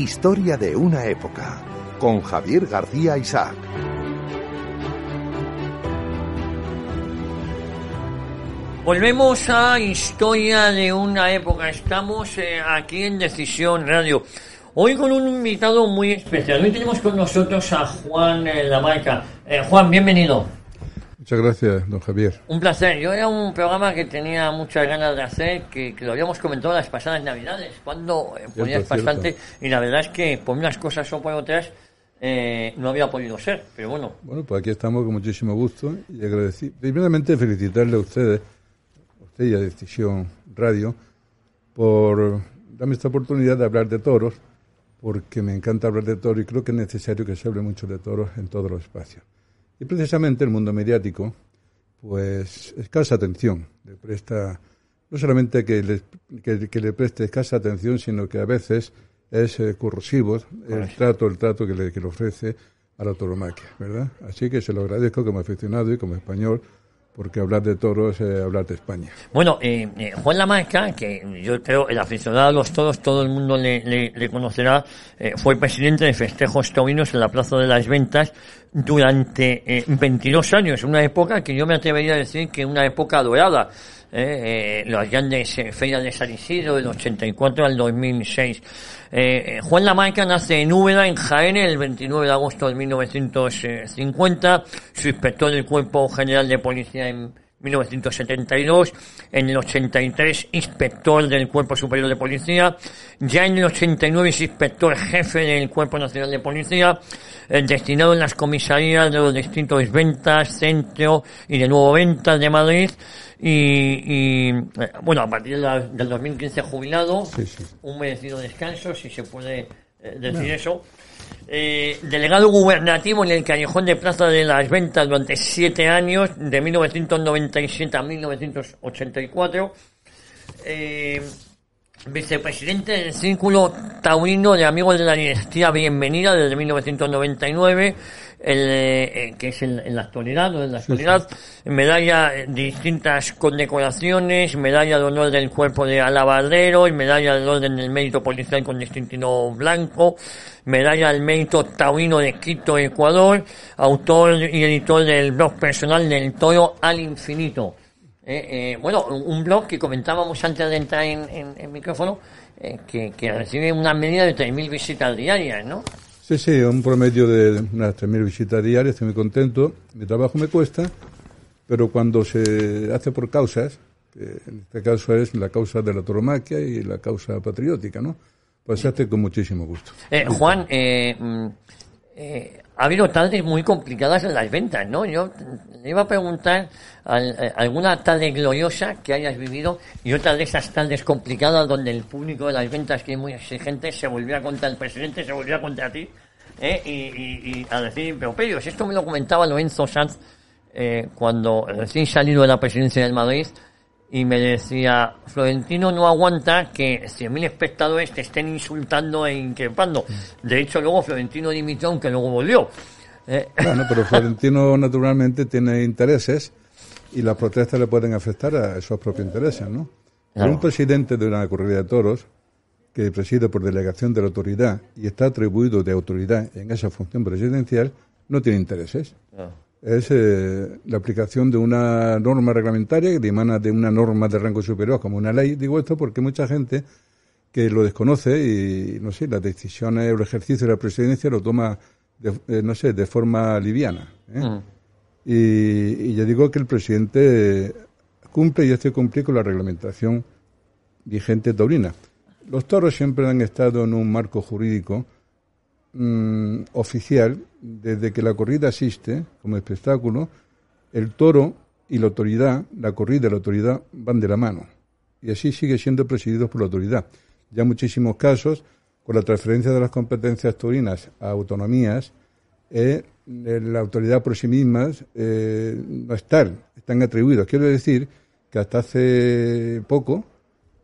Historia de una época con Javier García Isaac. Volvemos a Historia de una época. Estamos eh, aquí en Decisión Radio. Hoy con un invitado muy especial. Hoy tenemos con nosotros a Juan eh, Lamarca. Eh, Juan, bienvenido. Muchas gracias, don Javier. Un placer. Yo era un programa que tenía muchas ganas de hacer, que, que lo habíamos comentado las pasadas Navidades, cuando eh, ponías Cierto, bastante, cierto. y la verdad es que por unas cosas o por otras eh, no había podido ser, pero bueno. Bueno, pues aquí estamos con muchísimo gusto y agradecido. Primeramente, felicitarle a ustedes, a usted y a Decisión Radio, por darme esta oportunidad de hablar de toros, porque me encanta hablar de toros y creo que es necesario que se hable mucho de toros en todos los espacios. Y precisamente el mundo mediático, pues escasa atención, le presta, no solamente que le, que, que le preste escasa atención, sino que a veces es eh, corrosivo el trato, el trato que le, que le ofrece a la tauromaquia, ¿verdad? Así que se lo agradezco como aficionado y como español, porque hablar de toros es hablar de España. Bueno, eh, eh, Juan Lamarca, que yo creo el aficionado a los toros, todo el mundo le, le- conocerá, eh, fue presidente de festejos taurinos en la Plaza de las Ventas durante eh, 22 años, una época que yo me atrevería a decir que una época dorada. Eh, eh, las grandes ferias de San Isidro del 84 al 2006. Eh, eh, Juan Lamarca nace en Úbeda, en Jaén, el 29 de agosto de 1950, su inspector del Cuerpo General de Policía en 1972, en el 83 inspector del Cuerpo Superior de Policía, ya en el 89 es inspector jefe del Cuerpo Nacional de Policía, eh, destinado en las comisarías de los distintos ventas, centro y de nuevo ventas de Madrid, y, y, eh, bueno, a partir de la- del 2015 jubilado, Sí, sí. un merecido descanso, si se puede eh, decir eso. Eh, delegado gubernativo en el Callejón de Plaza de las Ventas durante siete años, de 1997 a 1984. Eh, vicepresidente del Círculo Taurino de Amigos de la Dinastía Bienvenida desde 1999, el, eh, que es en, en la actualidad, ¿no? en la actualidad, medalla de distintas condecoraciones, medalla de honor del cuerpo de alabarderos, medalla del orden del mérito policial con distintivo blanco, medalla del mérito taurino de Quito, Ecuador, autor y editor del blog personal del Toro al Infinito. Eh, eh, bueno, un blog que comentábamos antes de entrar en, en- en micrófono, eh, que, que recibe una media de 3.000 visitas diarias, ¿no? Sí, sí, un promedio de unas 3.000 visitas diarias, estoy muy contento. Mi trabajo me cuesta, pero cuando se hace por causas, que en este caso es la causa de la tauromaquia y la causa patriótica, ¿no? Pues se hace con muchísimo gusto. Juan, eh, mm, eh, ha habido tardes muy complicadas en las ventas, ¿no? Yo le iba a preguntar al- eh, alguna tarde gloriosa que hayas vivido y otra de esas tardes complicadas donde el público de las ventas, que es muy exigente, se volvió contra el presidente, se volvió contra ti, ¿eh? y, y- y a decir, pero esto me lo comentaba Lorenzo Sanz eh, cuando recién salido de la presidencia del Madrid, y me decía, Florentino no aguanta que 100.000 espectadores te estén insultando e increpando. De hecho, luego Florentino dimitió, aunque luego volvió. Eh, Bueno, pero Florentino naturalmente tiene intereses y las protestas le pueden afectar a esos propios intereses, ¿no? Pero Claro. un presidente de una corrida de toros que preside por delegación de la autoridad y está atribuido de autoridad en esa función presidencial no tiene intereses. Es eh, la aplicación de una norma reglamentaria que emana de una norma de rango superior como una ley. Digo esto porque mucha gente que lo desconoce y, no sé, las decisiones o el ejercicio de la presidencia lo toma, de, eh, no sé, de forma liviana. ¿eh? Mm. Y, y yo digo que el presidente cumple y hace cumplir con la reglamentación vigente taurina. Los toros siempre han estado en un marco jurídico mm, oficial desde que la corrida existe como espectáculo. El toro y la autoridad, la corrida y la autoridad van de la mano. y así sigue siendo presidido por la autoridad. Ya muchísimos casos, con la transferencia de las competencias taurinas a autonomías, eh, la autoridad por sí misma eh, no están, están atribuidos. Quiero decir que hasta hace poco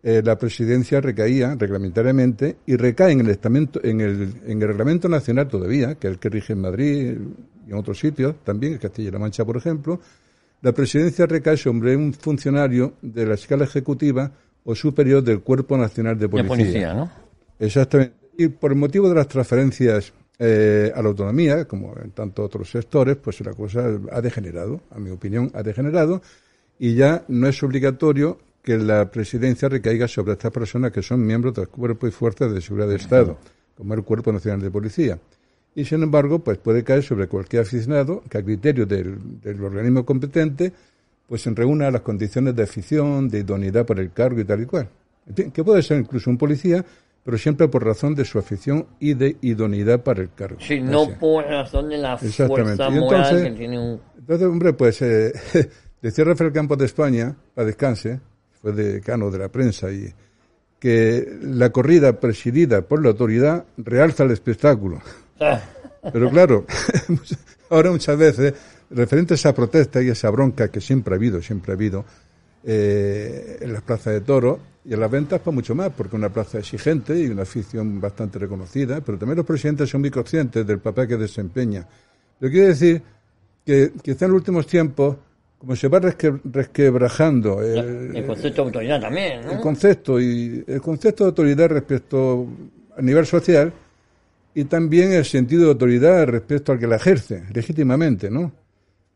eh, la presidencia recaía reglamentariamente y recae en el, estamento, en, el, en el reglamento nacional todavía, que es el que rige en Madrid y en otros sitios, también en Castilla-La Mancha, por ejemplo, la presidencia recae sobre un funcionario de la escala ejecutiva o superior del Cuerpo Nacional de Policía. De policía ¿no? Exactamente. Y por el motivo de las transferencias eh, a la autonomía, como en tantos otros sectores, pues la cosa ha degenerado, a mi opinión, ha degenerado y ya no es obligatorio que la presidencia recaiga sobre estas personas que son miembros del cuerpo y fuerzas de seguridad de Estado, como el Cuerpo Nacional de Policía. Y sin embargo, pues puede caer sobre cualquier aficionado que a criterio del, organismo competente, pues se reúna las condiciones de afición, de idoneidad para el cargo y tal y cual. que puede ser incluso un policía pero siempre por razón de su afición y de idoneidad para el cargo. Sí, no por razón de la fuerza moral que tiene un... Entonces, hombre, pues eh, decía Rafael Campos de España, para descanse, fue decano de la prensa, y que la corrida presidida por la autoridad realza el espectáculo. Pero claro, ahora muchas veces, referente a esa protesta y esa bronca que siempre ha habido, siempre ha habido, eh, en las plazas de toros y en las ventas, pues mucho más, porque una plaza exigente y una afición bastante reconocida, pero también los presidentes son muy conscientes del papel que desempeña. Pero quiero decir que quizá en los últimos tiempos, como se va resquebrajando el, concepto de autoridad también, El concepto, y el concepto de autoridad respecto a nivel social y también el sentido de autoridad respecto al que la ejerce legítimamente, ¿no?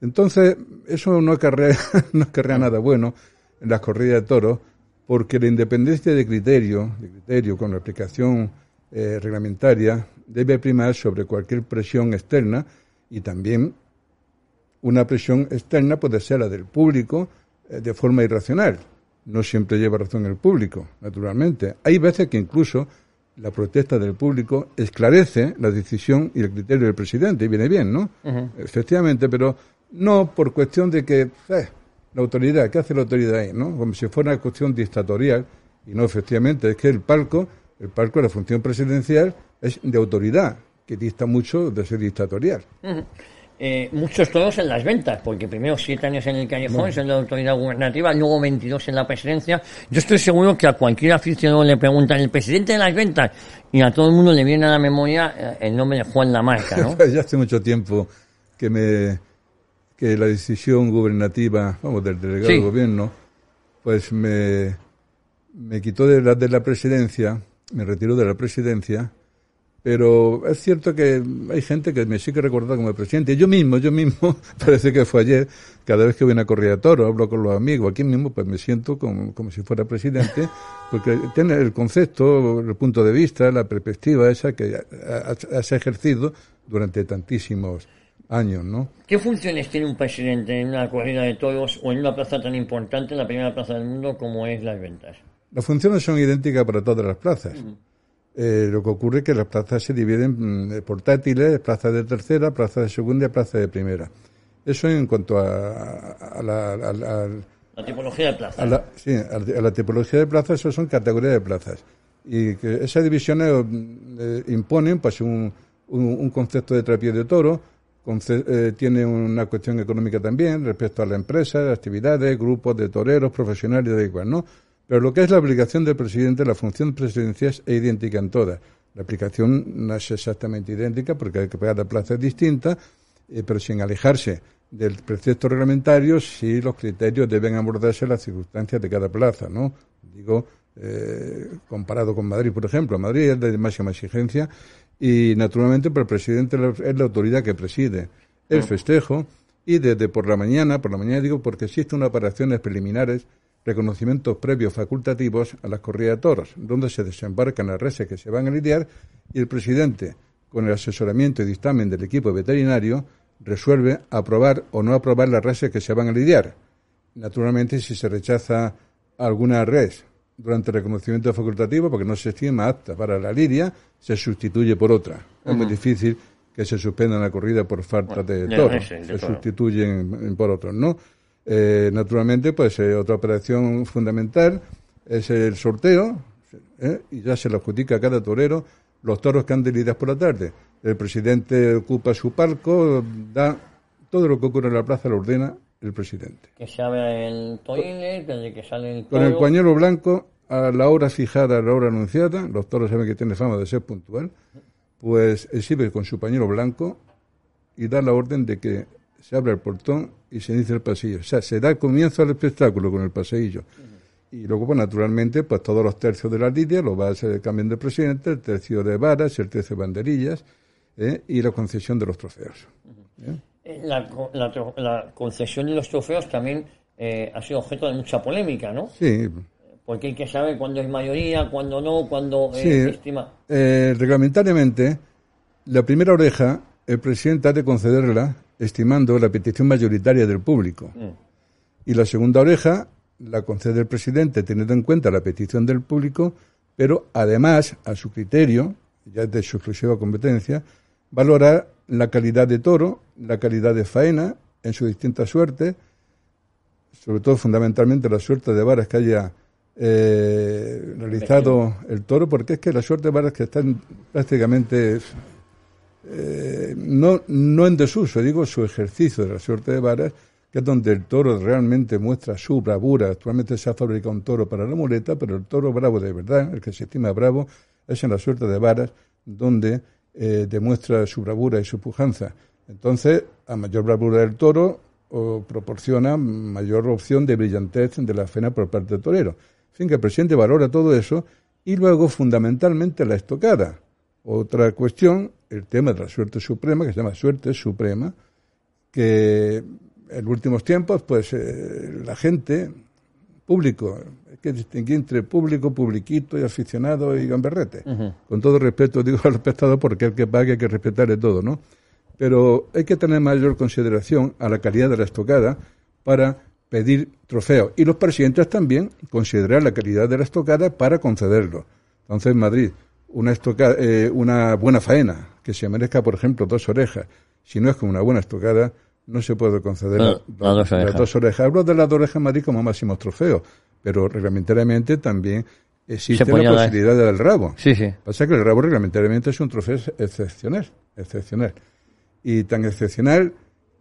Entonces, eso no acarrea, no acarrea nada bueno en las corridas de toros, porque la independencia de criterio, de criterio con la aplicación eh, reglamentaria, debe primar sobre cualquier presión externa y también una presión externa puede ser la del público eh, de forma irracional. No siempre lleva razón el público, naturalmente. Hay veces que incluso la protesta del público esclarece la decisión y el criterio del presidente, y viene bien, ¿no? Efectivamente, pero no por cuestión de que eh, la autoridad, ¿qué hace la autoridad ahí? ¿no? Como si fuera una cuestión dictatorial, y no efectivamente, es que el palco, el palco de la función presidencial es de autoridad, que dista mucho de ser dictatorial. Eh, muchos todos en las ventas, porque primero siete años en el callejón, en la autoridad gubernativa, luego 22 en la presidencia. Yo estoy seguro que a cualquier aficionado le preguntan el presidente de las ventas y a todo el mundo le viene a la memoria eh, el nombre de Juan Lamarca, ¿no? ya hace mucho tiempo que me que la decisión gubernativa, vamos, del delegado del gobierno, pues me, me quitó de la, de la presidencia, me retiró de la presidencia, pero es cierto que hay gente que me sigue recordando como presidente. Yo mismo, yo mismo, parece que fue ayer, cada vez que voy a correr a toro, hablo con los amigos, aquí mismo, pues me siento como, como si fuera presidente, porque tiene el concepto, el punto de vista, la perspectiva esa que has ejercido durante tantísimos años, ¿no? ¿Qué funciones tiene un presidente en una corrida de toros o en una plaza tan importante, la primera plaza del mundo como es las ventas? Las funciones son idénticas para todas las plazas. Eh, lo que ocurre es que las plazas se dividen en mm, portátiles, plazas de tercera, plazas de segunda y plazas de primera. Eso en cuanto a, la, la, tipología de plazas. sí, a la, tipología de plazas, eso son categorías de plazas. Y que esas divisiones mm, eh, imponen pues un, un, concepto de trapié de toro, eh, tiene una cuestión económica también respecto a la empresa, actividades, grupos de toreros, profesionales, da igual, ¿no? Pero lo que es la obligación del presidente, la función presidencial es idéntica en todas. La aplicación no es exactamente idéntica porque hay que pagar la plaza distinta, eh, pero sin alejarse del precepto reglamentario, sí los criterios deben abordarse las circunstancias de cada plaza, ¿no? Digo, eh, comparado con Madrid, por ejemplo. Madrid es de máxima exigencia y naturalmente pues, el presidente es la autoridad que preside el mm. festejo y desde por la mañana, por la mañana digo porque existen unas operaciones preliminares, reconocimientos previos facultativos a las corridas de toros, donde se desembarcan las reses que se van a lidiar y el presidente, con el asesoramiento y dictamen del equipo veterinario, resuelve aprobar o no aprobar las reses que se van a lidiar. Naturalmente, si se rechaza alguna res durante el reconocimiento facultativo, porque no se estima apta para la lidia, se sustituye por otra. Es muy difícil que se suspenda la corrida por falta de toros, se sustituyen por otros, ¿no? Eh, naturalmente, pues eh, otra operación fundamental, es el sorteo ¿eh? y ya se lo adjudica a cada torero los toros que han de lidiar por la tarde. El presidente ocupa su palco, da todo lo que ocurre en la plaza lo ordena el presidente. Que se abre el toile, desde que sale el Con el pañuelo blanco, a la hora fijada, a la hora anunciada, los toros saben que tiene fama de ser puntual, pues exhibe con su pañuelo blanco y da la orden de que se abra el portón y se inicia el pasillo. O sea, se da comienzo al espectáculo con el paseillo. Y luego, pues naturalmente, pues todos los tercios de la lidia los va a hacer cambiando de presidente, el tercio de varas, el tercio de banderillas ¿eh? y la concesión de los trofeos. ¿eh? Eh, la, la, concesión de los trofeos también ha sido objeto de mucha polémica, ¿no? Sí. Porque hay que saber cuándo es mayoría, cuándo no, cuándo sí, estima. reglamentariamente, la primera oreja, el presidente ha de concederla estimando la petición mayoritaria del público. Mm. Y la segunda oreja la concede el presidente teniendo en cuenta la petición del público, pero además, a su criterio, ya de su exclusiva competencia, valorar la calidad de toro, la calidad de faena en su distinta suerte, sobre todo fundamentalmente la suerte de varas que haya eh, realizado el toro, porque es que la suerte de varas que están prácticamente eh, no, no en desuso, digo su ejercicio de la suerte de varas, que es donde el toro realmente muestra su bravura. Actualmente se ha fabricado un toro para la muleta, pero el toro bravo de verdad, el que se estima bravo, es en la suerte de varas, donde eh, demuestra su bravura y su pujanza. Entonces, a mayor bravura del toro, o proporciona mayor opción de brillantez de la fena por parte del torero. En fin, que el presidente valora todo eso y luego, fundamentalmente, la estocada. Otra cuestión, el tema de la suerte suprema, que se llama suerte suprema, que en últimos tiempos, pues eh, la gente, público, hay que distinguir entre público, publiquito y aficionado y gamberrete. Con todo respeto digo al respetado porque el que pague hay que respetarle todo, ¿no? Pero hay que tener mayor consideración a la calidad de la estocada para pedir trofeos. Y los presidentes también considerar la calidad de la estocada para concederlo. Entonces, Madrid, una, estocada, eh, una buena faena, que se merezca, por ejemplo, dos orejas, si no es con una buena estocada, no se puede conceder las dos orejas. Hablo de las dos orejas Madrid como máximo trofeo, pero reglamentariamente también existe la posibilidad del rabo. Sí, sí. Pasa que el rabo reglamentariamente es un trofeo excepcional, excepcional. Y tan excepcional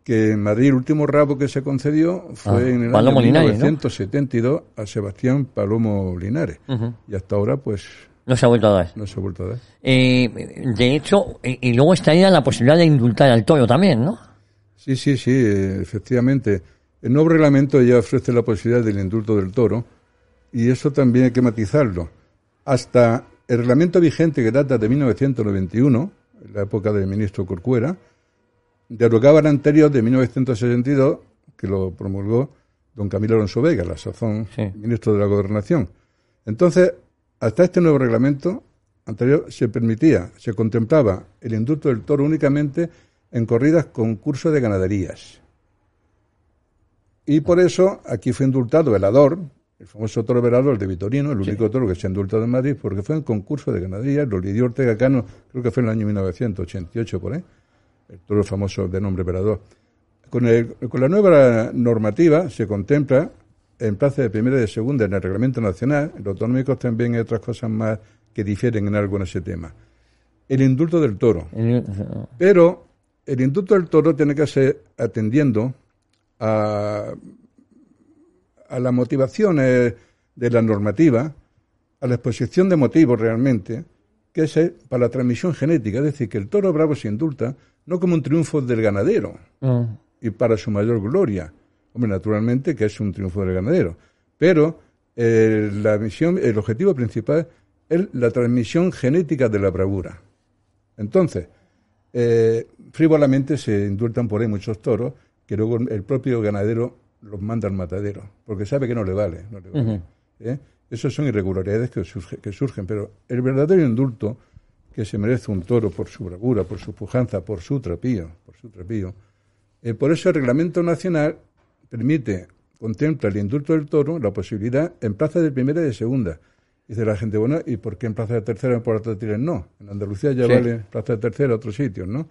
que en Madrid el último rabo que se concedió fue ah, en el año 1972 a Sebastián Palomo Linares. Y hasta ahora, pues... No se ha vuelto a dar. No se ha vuelto a dar. Eh, de hecho, y, y luego estaría la posibilidad de indultar al toro también, ¿no? Sí, sí, sí, efectivamente. El nuevo reglamento ya ofrece la posibilidad del indulto del toro y eso también hay que matizarlo. Hasta el reglamento vigente que data de 1991, en la época del ministro Corcuera, derogaba el anterior de 1962, que lo promulgó don Camilo Alonso Vega, la sazón ministro de la Gobernación. Entonces, hasta este nuevo reglamento anterior se permitía, se contemplaba el indulto del toro únicamente en corridas concurso de ganaderías. Y por eso aquí fue indultado Velador, el famoso toro velador de Vitorino, el único toro que se ha indultado en Madrid, porque fue en concurso de ganaderías, lo lidió Ortega Cano, creo que fue en el año 1988 por ahí, el toro famoso de nombre velador. Con, con la nueva normativa se contempla en plaza de primera y de segunda en el reglamento nacional, en los autonómicos también hay otras cosas más que difieren en algo en ese tema. El indulto del toro. Pero el indulto del toro tiene que ser atendiendo a, a las motivaciones de la normativa, a la exposición de motivos realmente, que es para la transmisión genética, es decir, que el toro bravo se indulta no como un triunfo del ganadero mm. y para su mayor gloria, hombre, naturalmente que es un triunfo del ganadero, pero eh, la misión, el objetivo principal es la transmisión genética de la bravura. Entonces, eh, frívolamente se indultan por ahí muchos toros que luego el propio ganadero los manda al matadero, porque sabe que no le vale. No le ¿eh? Esas son irregularidades que, que surgen, pero el verdadero indulto que se merece un toro por su bravura, por su pujanza, por su trapío, por su trapío. Eh, por eso el reglamento nacional permite, contempla el indulto del toro, la posibilidad en plaza de primera y de segunda. Dice la gente, bueno, ¿y por qué en plaza de tercera en Puerto de no? En Andalucía ya vale plaza de tercera otros sitios, ¿no?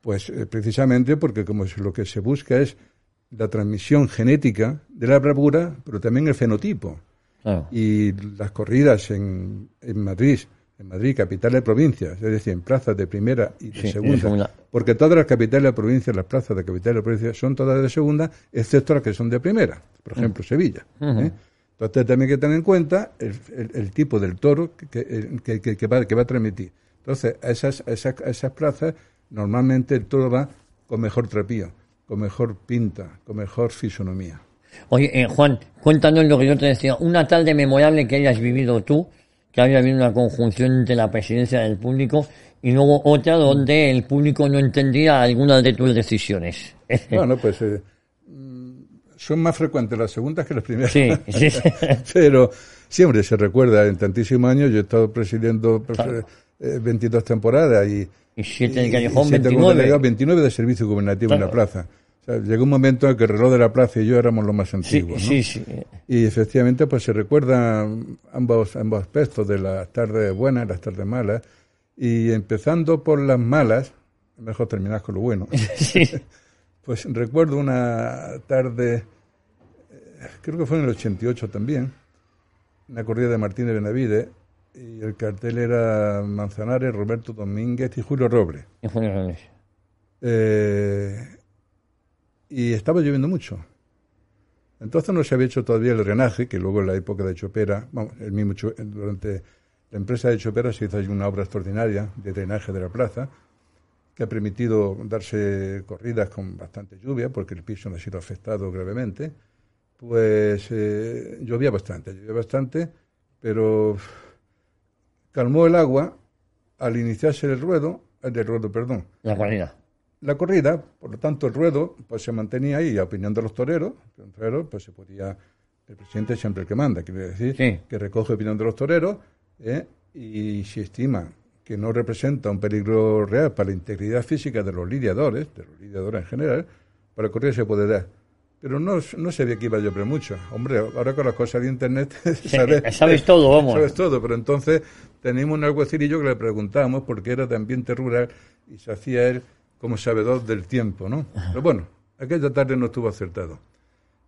Pues eh, precisamente porque como lo que se busca es la transmisión genética de la bravura, pero también el fenotipo. Y las corridas en, en Madrid, en Madrid, capital de provincias, es decir, en plazas de primera y de, segunda, porque todas las capitales de provincias, las plazas de capital de provincias son todas de segunda, excepto las que son de primera, por ejemplo, Sevilla. ¿eh? Entonces también hay que tener en cuenta el, tipo del toro que, que, va, que va a transmitir. Entonces, a esas, esas, esas plazas normalmente el toro va con mejor trapío, con mejor pinta, con mejor fisonomía. Oye, eh, Juan, cuéntanos lo que yo te decía, una tarde memorable que hayas vivido tú, que haya habido una conjunción entre la presidencia del público y luego otra donde el público no entendía algunas de tus decisiones. Bueno, pues eh, son más frecuentes las segundas que las primeras. Sí, sí. Pero siempre se recuerda, en tantísimos años yo he estado presidiendo 22 eh, temporadas y... Y siete en Callejón, 29. 29 de servicio gubernativo en la plaza. Llegó un momento en que el reloj de la plaza y yo éramos los más antiguos. Sí, sí, Y efectivamente pues se recuerdan ambos, ambos aspectos de las tardes buenas y las tardes malas. Y empezando por las malas, mejor terminar con lo bueno. Sí. Pues recuerdo una tarde, eh, creo que fue en el 88 también, una corrida de Martínez Benavide, y el cartel era Manzanares, Roberto Domínguez y Julio Robles. Y Julio Robles. Eh, y estaba lloviendo mucho. Entonces no se había hecho todavía el drenaje, que luego en la época de Chopera, vamos, el mismo, durante la empresa de Chopera se hizo una obra extraordinaria de drenaje de la plaza, que ha permitido darse corridas con bastante lluvia, porque el piso no ha sido afectado gravemente, pues eh, llovía bastante, llovía bastante, pero calmó el agua al iniciarse el ruedo, el del ruedo, perdón. La corrida. La corrida, por lo tanto, el ruedo pues se mantenía ahí a opinión de los toreros, un torero pues se podía, el presidente es siempre el que manda, quiere decir, que recoge opinión de los toreros, ¿eh? y si estima que no representa un peligro real para la integridad física de los lidiadores, de los lidiadores en general, para correr se puede dar. Pero no, no sabía que iba a llover mucho. Hombre, ahora con las cosas de Internet sabes, todo, vamos. Sabes todo, pero entonces teníamos un alguacilillo que le preguntábamos porque era de ambiente rural y se hacía él como sabedor del tiempo, ¿no? Pero bueno, aquella tarde no estuvo acertado.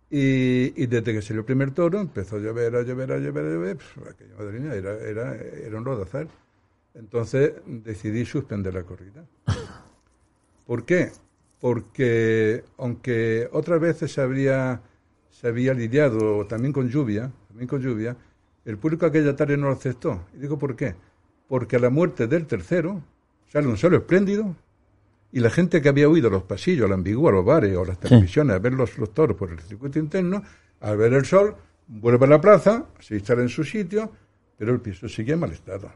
Y, y, desde que salió el primer toro empezó a llover, a llover, a llover, a llover, pues, aquella madrina era, era, era un rodazal. Entonces decidí suspender la corrida. ¿Por qué? Porque aunque otras veces se habría, se había lidiado también con lluvia, también con lluvia, el público aquella tarde no lo aceptó. Y digo ¿por qué? Porque a la muerte del tercero sale un solo espléndido y la gente que había oído los pasillos, la ambigua, los bares o las televisiones a ver los, los toros por el circuito interno, al ver el sol, vuelve a la plaza, se instala en su sitio, pero el piso sigue en mal estado.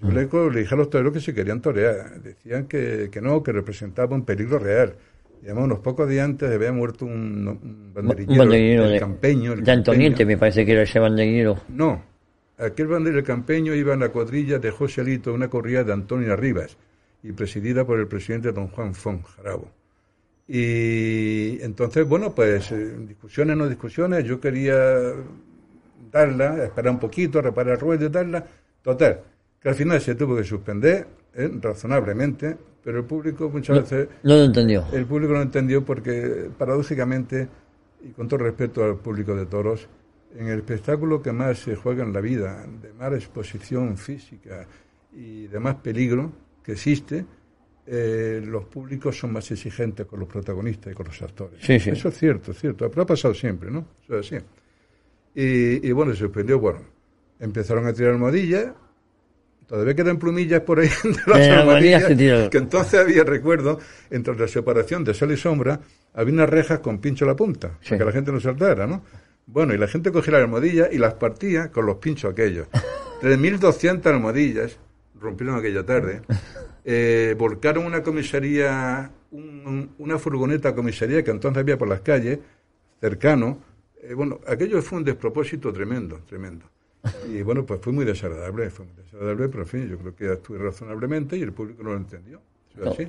Yo le, dije a los toreros que se querían torear. Decían que, que no, que representaba un peligro real. Y además, unos pocos días antes había muerto un, un banderillero, el campeño. de Antoniente, me parece que era ese banderillero. No, aquel banderillero campeño iba en la cuadrilla de José Alito, una corrida de Antonio Rivas, y presidida por el presidente don Juan Fon Jarabo. Y entonces, bueno, pues eh, discusiones, no discusiones, yo quería darla, esperar un poquito, reparar el ruedo y darla. Total, que al final se tuvo que suspender ¿eh? razonablemente, pero el público muchas veces... No lo entendió. El público no entendió porque, paradójicamente, y con todo respeto al público de toros, en el espectáculo que más se juega en la vida, de más exposición física y de más peligro que existe, eh, los públicos son más exigentes con los protagonistas y con los actores. Eso es cierto, es cierto. Pero ha pasado siempre, ¿no? Eso es así. Y, y bueno, se suspendió. Bueno, empezaron a tirar almohadillas Todavía quedan plumillas por ahí entre las que entonces había, recuerdo, entre la separación de sol y sombra, había unas rejas con pincho a la punta, para que la gente no saltara, ¿no? Bueno, y la gente cogía las almohadillas y las partía con los pinchos aquellos. 3.200 almohadillas rompieron aquella tarde, eh, volcaron una comisaría, una furgoneta comisaría que entonces había por las calles, cercano. Eh, bueno, aquello fue un despropósito tremendo, tremendo. Y bueno, pues fue muy desagradable, fue muy desagradable, pero en fin, yo creo que actué razonablemente y el público no lo entendió.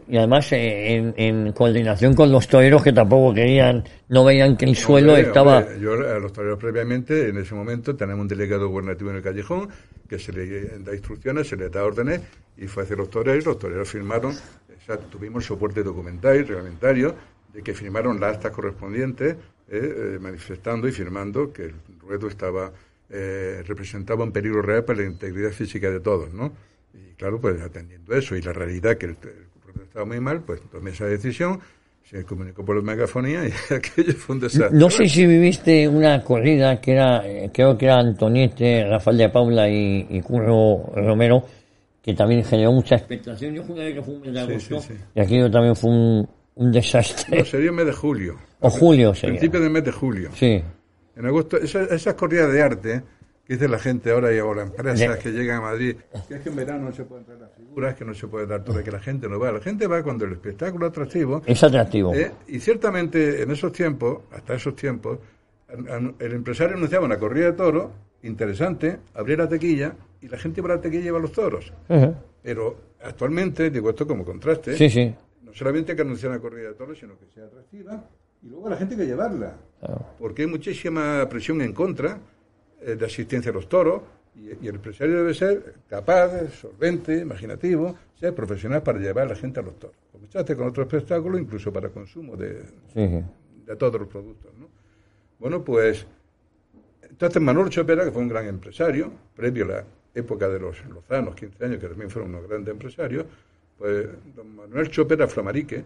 Y además eh, en, coordinación con los toreros que tampoco querían, no veían que el suelo estaba... yo a los toreros previamente, en ese momento, tenemos un delegado gubernativo en el callejón que se le da instrucciones, se le da órdenes y fue hacia los toreros, los toreros firmaron, tuvimos soporte documental y reglamentario de que firmaron las actas correspondientes, eh, eh, manifestando y firmando que el ruedo estaba eh, representaba un peligro real para la integridad física de todos, ¿no? Y claro, pues atendiendo eso y la realidad que el, el estaba muy mal, pues tomé esa decisión, se comunicó por la megafonía y aquello fue un desastre. No sé si viviste una corrida que era, eh, creo que era Antoniete, Rafael de Paula y, y Curro Romero, que también generó mucha expectación. Yo jugué que fue un mes de Sí, agosto sí, sí. y aquello también fue un, un desastre. No, sería el mes de julio. O julio sería. Principio del mes de julio. Sí, En agosto, esa- esas corridas de arte dice la gente ahora y ahora, empresas De- que llegan a Madrid, que es que en verano no se pueden traer las figuras, que no se puede dar todo, que la gente no va. La gente va cuando el espectáculo es atractivo. es atractivo. ¿eh? Y ciertamente en esos tiempos, hasta esos tiempos, el empresario anunciaba una corrida de toros interesante, abría la tequilla y la gente iba a la tequilla y iba a los toros. Pero actualmente, digo esto como contraste, Sí, sí. no solamente que anunciar una corrida de toros, sino que sea atractiva y luego a la gente hay que llevarla. Claro. Porque hay muchísima presión en contra de asistencia a los toros y, y el empresario debe ser capaz, solvente, imaginativo, ser profesional para llevar a la gente a los toros. Hace con otros espectáculos, incluso para consumo de, sí. de todos los productos. ¿no? Bueno, pues entonces Manuel Chopera, que fue un gran empresario, previo a la época de los Lozanos, 15 años, que también fueron unos grandes empresarios, pues don Manuel Chopera Flamarique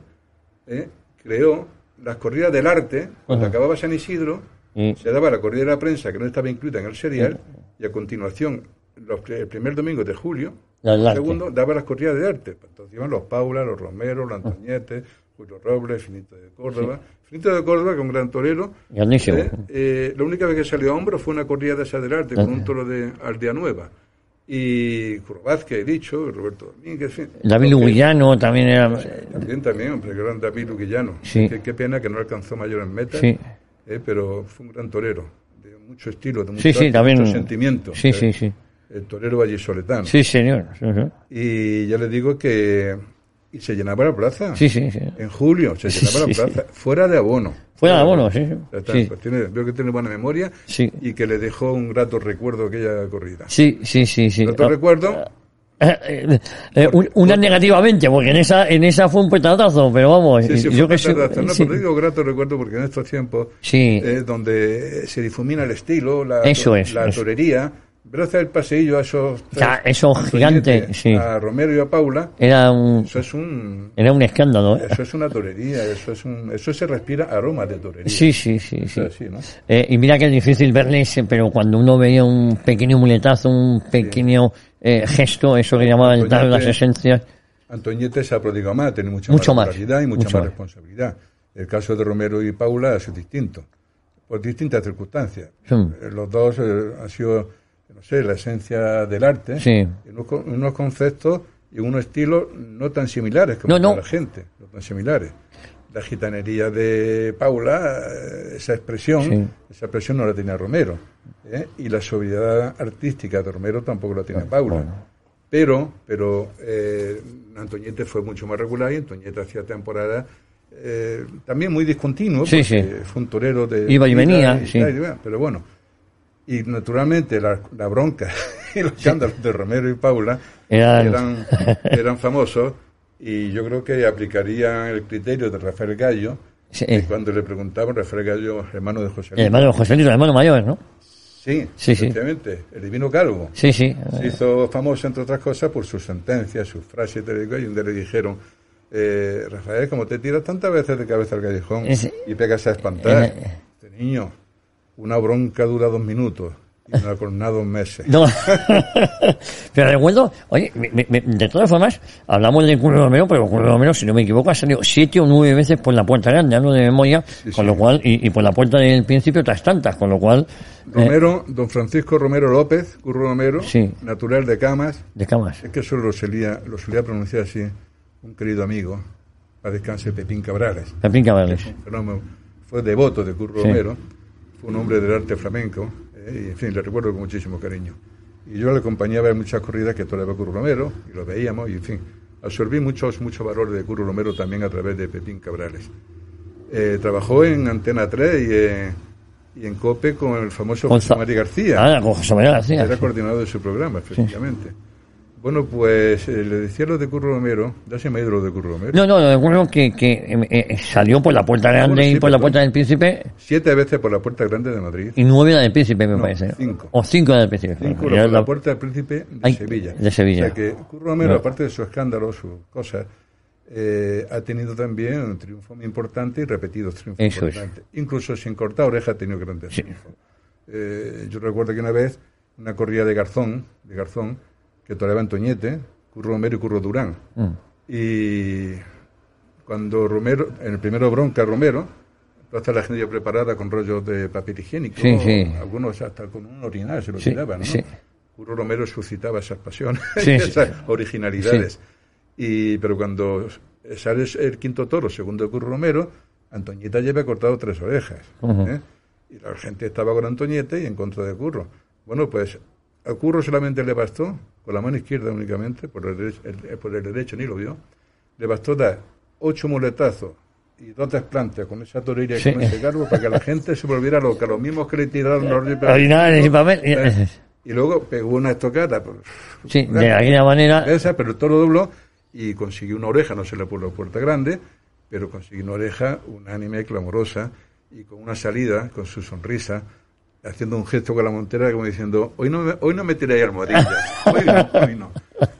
¿eh? creó las corridas del arte, cuando Ajá. acababa San Isidro, Y- se daba la corrida de la prensa, que no estaba incluida en el serial, y a continuación, los, el primer domingo de julio, el segundo, daba las corridas de arte. Entonces iban los Paula, los Romero, los Antoñete, Julio Robles, Finito de Córdoba. Finito de Córdoba, que es un gran torero. ¿eh? Eh, la única vez que salió a hombro fue una corrida de esa del arte, con un toro de Aldea Nueva. Y Curro Vázquez, he dicho, Roberto Domínguez, en fin. David que- Luguillano también era... También, también, hombre, gran David Luquillano. Sí. Qué, qué pena que no alcanzó mayor en meta, Sí. Eh, pero fue un gran torero, de mucho estilo, de mucho, Sí, sí, arte, también... mucho sentimiento. Sí, eh, sí, sí. El torero vallisoletano. Sí, señor. Sí. Y ya les digo que y se llenaba la plaza. Sí, sí, sí. En julio se llenaba la plaza, fuera de abono. Fuera de abono, sí, sí. Pues tiene- veo que tiene buena memoria Sí. y que le dejó un grato recuerdo aquella corrida. Sí, sí, sí, sí. Grato Ah, recuerdo, eh, eh, eh, un- una negativamente, porque en esa, en esa fue un petardazo, pero vamos, sí, sí, yo que no, sí. pero digo grato recuerdo porque en estos tiempos Sí. eh, donde se difumina el estilo, la, Eso es, la eso. torería, paseillo a esos sea, gigantes, sí. a Romero y a Paula, Era un, eso es un era un escándalo. ¿eh? eso es una torería, eso es un eso se respira aroma de torería. Sí, sí, sí, ¿no? Eh, y mira que es difícil verles, eh, pero cuando uno veía un pequeño muletazo, un pequeño eh, gesto, eso que llamaban las esencias, Antoñete se ha prodigado más, tiene mucha Mucho más regularidad y mucha mucho más más. responsabilidad. El caso de Romero y Paula es distinto, por distintas circunstancias. Sí. Eh, Los dos eh, han sido, no sé, la esencia del arte, Sí. en unos, con- unos conceptos y unos estilos no tan similares como No, no. la gente, no tan similares. La gitanería de Paula, esa expresión, Sí. esa expresión no la tenía Romero. ¿Eh? Y la sobriedad artística de Romero tampoco la tiene Paula. bueno. Pero, pero eh, Antoñete fue mucho más regular y Antoñete hacía temporada eh, también muy discontinuo, Sí, sí. fue un torero de... Iba y venía, y sí. y pero bueno. Y naturalmente la, la bronca y los escándalos de Romero y Paula Eran- eran, eran famosos y yo creo que aplicarían el criterio de Rafael Gallo Sí, cuando le preguntaban Rafael Gallo, hermano de José Luis. hermano José Luis, el hermano mayor, ¿no? Sí, Sí, sí. efectivamente, el divino calvo. Sí, sí. Se hizo famoso, entre otras cosas, por sus sentencias, sus frases, te digo, y un día le dijeron, eh, Rafael, como te tiras tantas veces de cabeza al callejón Ese- y pegas a espantar, este niño, una bronca dura dos minutos y cornada dos meses. No. pero recuerdo, oye, me- me- me- de todas formas, hablamos de Curro Romero, pero Curro Romero, si no me equivoco, ha salido siete o nueve veces por la puerta grande, hablo de memoria, con sí. lo cual, y, y por la puerta del principio otras tantas, con lo cual, Romero, don Francisco Romero López, Curro Romero, Sí. natural de Camas, de camas. es que eso lo solía, lo solía pronunciar así un querido amigo, para descanse Pepín Cabrales. Pepín Cabrales. fue devoto de Curro. Romero, fue un hombre del arte flamenco, eh, y en fin, le recuerdo con muchísimo cariño. Y yo le acompañaba en muchas corridas que toreaba Curro Romero, y lo veíamos, y en fin, absorbí muchos, muchos valores de Curro Romero también a través de Pepín Cabrales. Eh, trabajó en Antena 3 y, eh, y en COPE con el famoso José María García, Ah, con José María García. era coordinador de su programa, efectivamente. Bueno, pues eh, le decía lo de Curro Romero, ya se me ha ido lo de Curro Romero. No, no, lo de Curro que, que eh, eh, salió por la puerta grande sí, y por la puerta del príncipe Siete veces por la puerta grande de Madrid. y nueve la del príncipe, me No, parece. cinco. O cinco la del príncipe. Cinco por la la- puerta del príncipe de Ay, Sevilla. de Sevilla. O sea que Curro Romero, No. aparte de su escándalo, sus cosas, eh, ha tenido también un triunfo muy importante y repetidos triunfos Eso es. importantes. Incluso sin cortar oreja ha tenido grandes Sí. triunfos. Eh, yo recuerdo que una vez, una corrida de Garzón, de Garzón, que toreaba Antoñete, Curro Romero y Curro Durán. Mm. Y cuando Romero, en el primero bronca Romero, toda la gente ya preparada con rollos de papel higiénico, Sí, sí. algunos hasta con un orinal se lo Sí, tiraban, ¿no? sí. Curro Romero suscitaba esas pasiones esas originalidades. Y, pero cuando sale el quinto toro, segundo de Curro Romero, Antoñeta había cortado tres orejas. ¿eh? Y la gente estaba con Antoñete y en contra de Curro. Bueno, pues a Curro solamente le bastó, con la mano izquierda únicamente, por el, derecho, el- por el derecho ni lo vio, le bastó dar ocho muletazos y dos desplantes con esa torilla Sí. y con ese cargo para que la gente se volviera loca, los mismos que le tiraron los y papel. y- ¿eh? Y luego pegó una estocada. pues, Sí, de aquella manera. esa, pero el toro dobló y consiguió una oreja, no se le puso la puerta grande, pero consiguió una oreja unánime, clamorosa, y con una salida, con su sonrisa, haciendo un gesto con la montera como diciendo, hoy no me, hoy no me tiréis almohadillas, hoy no, hoy no.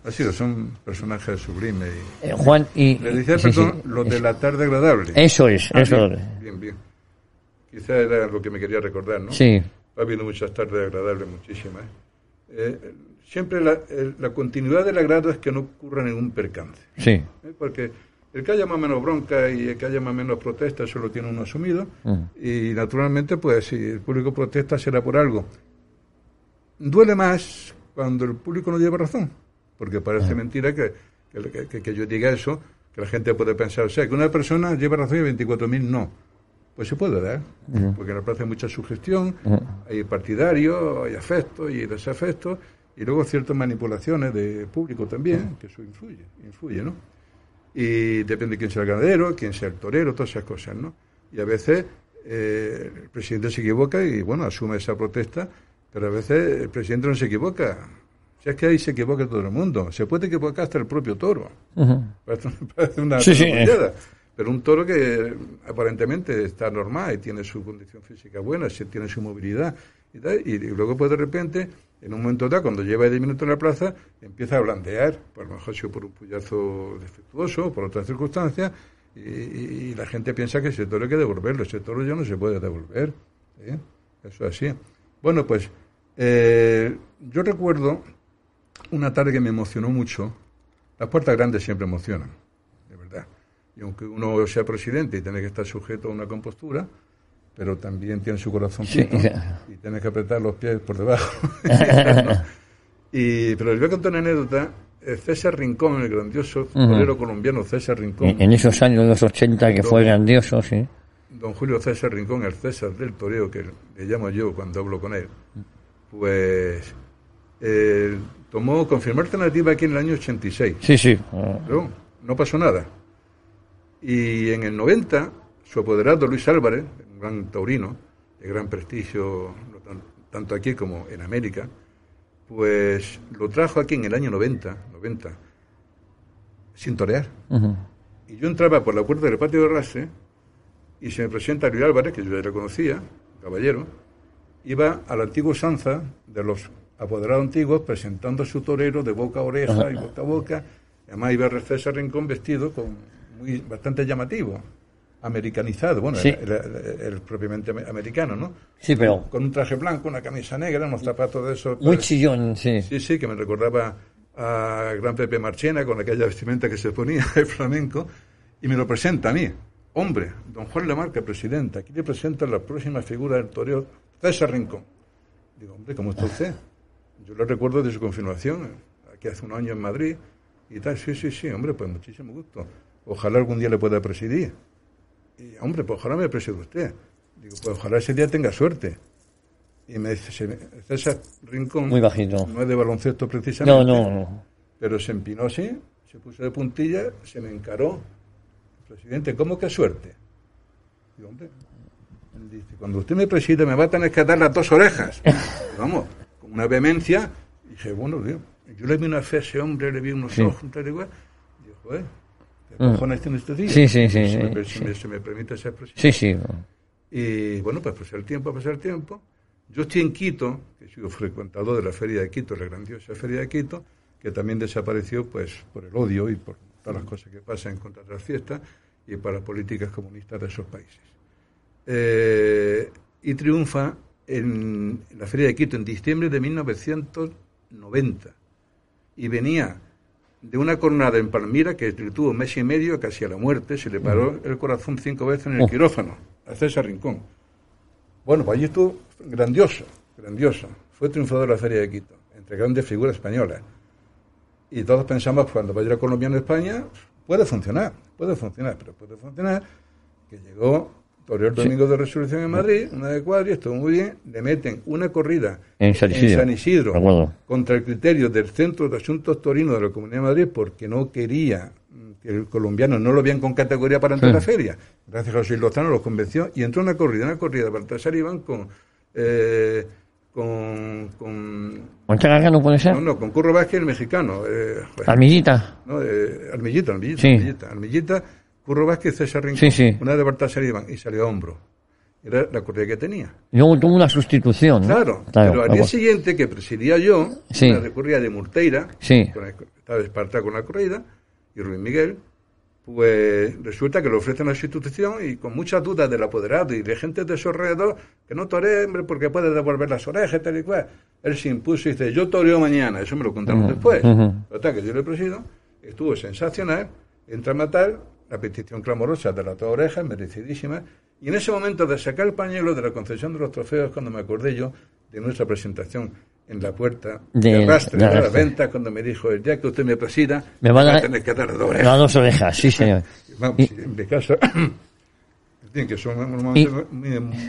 Ha sido, son personajes sublimes. Y... Eh, Juan, y. Le decía, sí, sí, perdón, lo de la tarde agradable. Eso es, Ah, eso bien, es. bien, bien. Quizá era lo que me quería recordar, ¿no? Sí, Ha habido muchas tardes agradables, muchísimas. Eh, siempre la, el- la continuidad del agrado es que no ocurra ningún percance. sí. ¿eh? Porque el que haya más o menos bronca y el que haya más o menos protesta, eso lo tiene uno asumido. Y naturalmente, pues si el público protesta será por algo. Duele más cuando el público no lleva razón, porque parece mentira que, que, que- que yo diga eso, que la gente puede pensar, o sea, que una persona lleva razón y 24.000 no. Pues se puede dar, porque en la plaza hay mucha sugestión, hay partidarios, hay afectos y desafectos, y luego ciertas manipulaciones de público también, que eso influye, influye, ¿no? Y depende de quién sea el ganadero, quién sea el torero, todas esas cosas, ¿no? Y a veces eh, el presidente se equivoca y, bueno, asume esa protesta, pero a veces el presidente no se equivoca. Si es que ahí se equivoca todo el mundo. Se puede equivocar hasta el propio toro. Parece, parece una Sí, sí. Pero un toro que aparentemente está normal y tiene su condición física buena, tiene su movilidad y tal, y luego pues de repente, en un momento dado, cuando lleva 10 minutos en la plaza, empieza a blandear, por lo mejor por un puyazo defectuoso, por otras circunstancias, y la gente piensa que ese toro hay que devolverlo, ese toro ya no se puede devolver. ¿eh? Eso es así. Bueno, pues eh, yo recuerdo una tarde que me emocionó mucho. Las puertas grandes siempre emocionan, de verdad. Y aunque uno sea presidente y tiene que estar sujeto a una compostura, pero también tiene su corazoncito Sí. y tiene que apretar los pies por debajo. y, pero les voy a contar una anécdota. Eh, César Rincón, el grandioso torero colombiano César Rincón, En, en esos años de los 80 que fue grandioso, sí. don Julio César Rincón, el César del toreo, que le llamo yo cuando hablo con él, pues eh, tomó, confirmó alternativa aquí en el año 86. Sí, sí. Pero no pasó nada. Y en el 90, su apoderado Luis Álvarez, un gran taurino, de gran prestigio, tanto aquí como en América, pues lo trajo aquí en el año 90, 90 sin torear. Y yo entraba por la puerta del patio de Rase y se me presenta Luis Álvarez, que yo ya le conocía, caballero, iba a la antigua usanza de los apoderados antiguos presentando a su torero de boca a oreja y boca a boca. Además iba César Rincón vestido con muy bastante llamativo, americanizado, bueno, Sí. propiamente ame- americano, ¿no? Sí, pero Con un traje blanco, una camisa negra, unos zapatos de esos. muy pues, chillón, sí. Sí, sí, que me recordaba a Gran Pepe Marchena con aquella vestimenta que se ponía el flamenco y me lo presenta a mí. Hombre, don Juan Lamarca, presidente, aquí le presenta la próxima figura del toreo, César Rincón. Digo, hombre, ¿cómo está usted? Yo lo recuerdo de su confirmación, aquí hace un año en Madrid y tal. Sí, sí, sí, hombre, pues muchísimo gusto. Ojalá algún día le pueda presidir. Y, hombre, pues ojalá me preside usted. Digo, pues ojalá ese día tenga suerte. Y me dice, se me- César Rincón, Muy bajito. no es de baloncesto precisamente, No, no, no. pero se empinó así, se puso de puntilla, se me encaró. Presidente, ¿cómo que suerte? Digo, hombre, él dice, cuando usted me preside me va a tener que dar las dos orejas. Vamos, con una vehemencia, dije, bueno, Dios, Yo le vi una fe a ese hombre, le vi unos Sí. ojos, tal y cual. Digo, ¿qué Mm. Cojones tiene este tío? Sí, sí, sí, Si me, sí, me- si me permite esa expresión. Sí, sí. Y bueno, pues pasar el tiempo, pasar el tiempo. Yo estoy en Quito, que he sido frecuentador de la Feria de Quito, la grandiosa Feria de Quito, que también desapareció pues por el odio y por todas las cosas que pasan en contra de las fiestas y por las políticas comunistas de esos países. Eh, y triunfa en la Feria de Quito en diciembre de 1990. Y venía de una cornada en Palmira que tuvo un mes y medio casi a la muerte, se le paró el corazón cinco veces en el Oh. quirófano, a César Rincón. Bueno, pues allí estuvo grandioso, grandioso. Fue triunfador de la Feria de Quito, entre grandes figuras españolas. Y todos pensamos, cuando vaya a colombiano a España, puede funcionar, puede funcionar, pero puede funcionar que llegó, toreó el domingo de resurrección en Madrid, una de cuadri, estuvo muy bien, le meten una corrida En San Isidro. San contra el criterio del Centro de Asuntos Torino de la Comunidad de Madrid, porque no quería que el colombiano no lo vean con categoría para entrar Sí. a la feria. Gracias a José Lozano los convenció y entró una corrida, una corrida Baltasar Iván con... eh, con, con ¿Ortega Cano puede ser? no, no, con Curro Vázquez, el mexicano. Eh, Armillita. no, eh, Armillita, Armillita, Sí. Armillita, Armillita, Curro Vázquez, César Rincón. Sí, sí. Una de Baltasar Iván y salió a hombro. Era la corrida que tenía. Luego tuvo una sustitución, ¿no? Claro, Claro, pero al día siguiente que presidía yo, Sí. la recurría de Murteira, Sí. con el- estaba Esparta con la corrida, y Ruiz Miguel, pues resulta que le ofrecen la sustitución y con muchas dudas del apoderado y de gente de su alrededor, que no toree, hombre, porque puede devolver las orejas, tal y cual. Él se impuso y dice, yo toreo mañana, eso me lo contamos después. ujú. Total, que yo le presido, estuvo sensacional, entra a matar, la petición clamorosa de las dos orejas, merecidísima, y en ese momento de sacar el pañuelo de la concesión de los trofeos, cuando me acordé yo de nuestra presentación en la puerta De- de, arrastre de de, la venta, cuando me dijo, el día que usted me presida, Me va a tener que dar dos Las orejas. dos orejas, sí, señor. Vamos, Y- sí, en mi caso, fin, que son muy,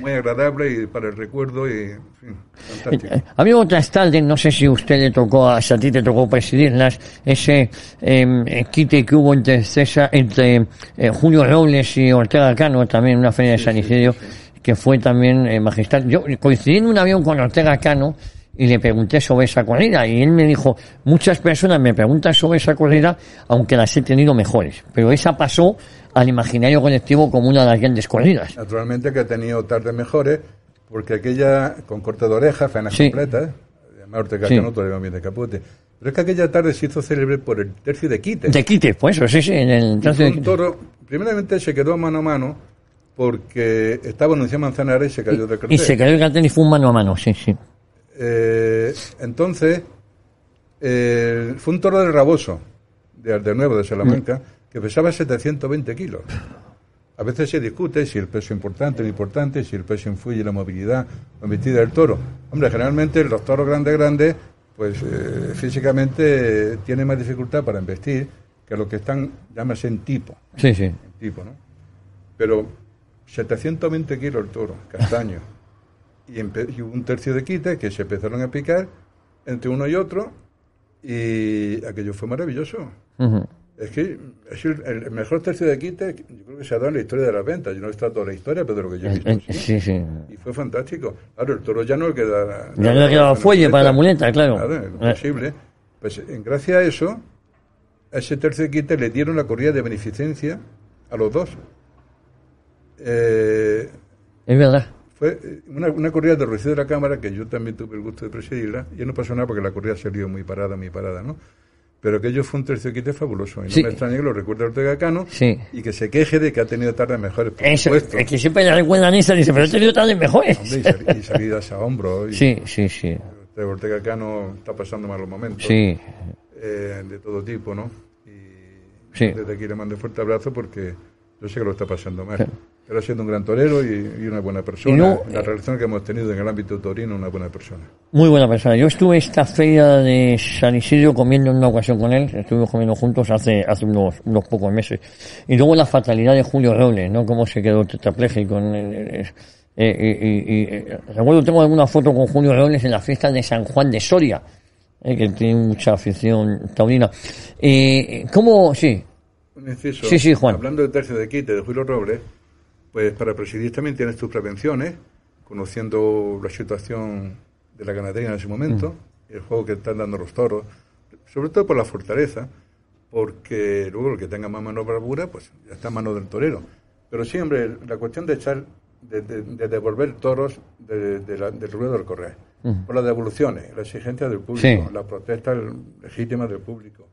muy agradable y para el recuerdo y, en fin, fantástico. Eh, Había otras tardes, no sé si usted le tocó, a si a ti te tocó presidirlas, ese eh, quite que hubo entre César, entre eh, Julio Robles y Ortega Cano, también en una feria de San Isidro, que fue también eh, magistral. Yo coincidí en un avión con Ortega Cano y le pregunté sobre esa corrida y él me dijo, muchas personas me preguntan sobre esa corrida, aunque las he tenido mejores, pero esa pasó al imaginario colectivo como una de las grandes corridas. Naturalmente que ha tenido tardes mejores, porque aquella, con corte de oreja, faenas Sí. completas, además Ortega Sí. Todavía va bien de capote. Pero es que aquella tarde se hizo célebre por el tercio de Quite. De quite, pues eso, sí, sí, en el Y fue de un Quite. toro, primeramente se quedó mano a mano, porque estaba anunciado Manzanares y se cayó del Y cartel. se quedó el cartel y fue un mano a mano, sí, sí. Eh, entonces, eh, fue un toro del Raboso, de, de nuevo, de Salamanca, que pesaba 720 kilos. A veces se discute si el peso es importante o no importante, si el peso influye en la movilidad o del toro. Hombre, generalmente los toros grandes, grandes, pues eh, físicamente eh, tienen más dificultad para embestir que los que están, llámase en tipo, Sí, sí. en tipo, ¿no? Pero 720 kilos el toro, castaño. Y, y hubo un tercio de quite que se empezaron a picar entre uno y otro y aquello fue maravilloso. Ujú. Es que es el, el mejor tercio de quite, yo creo que se ha dado en la historia de las ventas. Yo no he estado toda la historia, pero de lo que yo he Eh, visto. eh, sí. Sí, sí. Y fue fantástico. Claro, el toro ya no le queda. Ya no le quedaba fuelle para la muleta, claro. Claro, es Eh. posible. Pues en gracia a eso, a ese tercio de quite le dieron la corrida de beneficencia a los dos. Eh, Es verdad. fue una, una corrida de Rocío de la Cámara que yo también tuve el gusto de presidirla. Y no pasó nada porque la corrida salió muy parada, muy parada, ¿no? Pero aquello fue un tercio de quite fabuloso. Y no me extraña que lo recuerde Ortega Cano Sí. y que se queje de que ha tenido tardes mejores. Por Eso, supuesto. es que siempre le recuerdan esa y dice, pero he tenido tardes mejores. Hombre, y, sali- y salidas a hombro. Y Sí, sí, sí. Ortega Cano está pasando malos momentos. Sí. eh, de todo tipo, ¿no? Y Sí. desde aquí le mando un fuerte abrazo porque yo sé que lo está pasando mal. Pero siendo un gran torero y, y una buena persona. No, la eh, relación que hemos tenido en el ámbito taurino, una buena persona. Muy buena persona. Yo estuve esta feria de San Isidro comiendo en una ocasión con él. Estuvimos comiendo juntos hace, hace unos, unos pocos meses. Y luego la fatalidad de Julio Robles, ¿no? Cómo se quedó tetrapléjico. en el- el- el- eh, eh, recuerdo, tengo alguna foto con Julio Robles en la fiesta de San Juan de Soria, eh, que tiene mucha afición taurina. Eh, ¿Cómo? Sí. Un inciso. Sí, sí, Juan. Hablando del tercio de quite de Julio Robles, pues para presidir también tienes tus prevenciones, conociendo la situación de la ganadería en ese momento, Mm. el juego que están dando los toros. sobre todo por la fortaleza, porque luego el que tenga más mano bravura, pues ya está en mano del torero. Pero sí, hombre, la cuestión de echar, de, de- de devolver toros de- la- del ruedo del correr, por las devoluciones, la exigencia del público, Sí. la protesta legítima del público,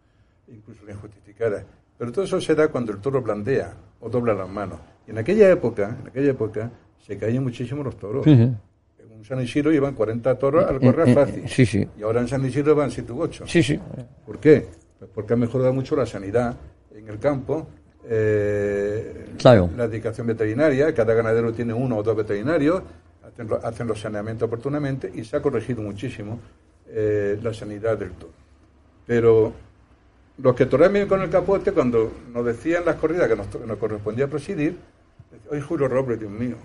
incluso la injustificada. Pero todo eso se da cuando el toro blandea o dobla las manos. Y en aquella época, en aquella época, se caían muchísimo los toros. Ujú. En un San Isidro iban 40 toros al Eh, correr eh, fácil. sí, sí. Y ahora en San Isidro van 7 u 8. Sí, sí. ¿Por qué? Pues porque ha mejorado mucho la sanidad en el campo, eh, Claro. la dedicación veterinaria, cada ganadero tiene uno o dos veterinarios, hacen, lo- hacen los saneamientos oportunamente y se ha corregido muchísimo eh, la sanidad del toro. Pero los que torean bien con el capote, cuando nos decían las corridas que nos, nos correspondía presidir, decían, oye Julio Robles, Dios mío,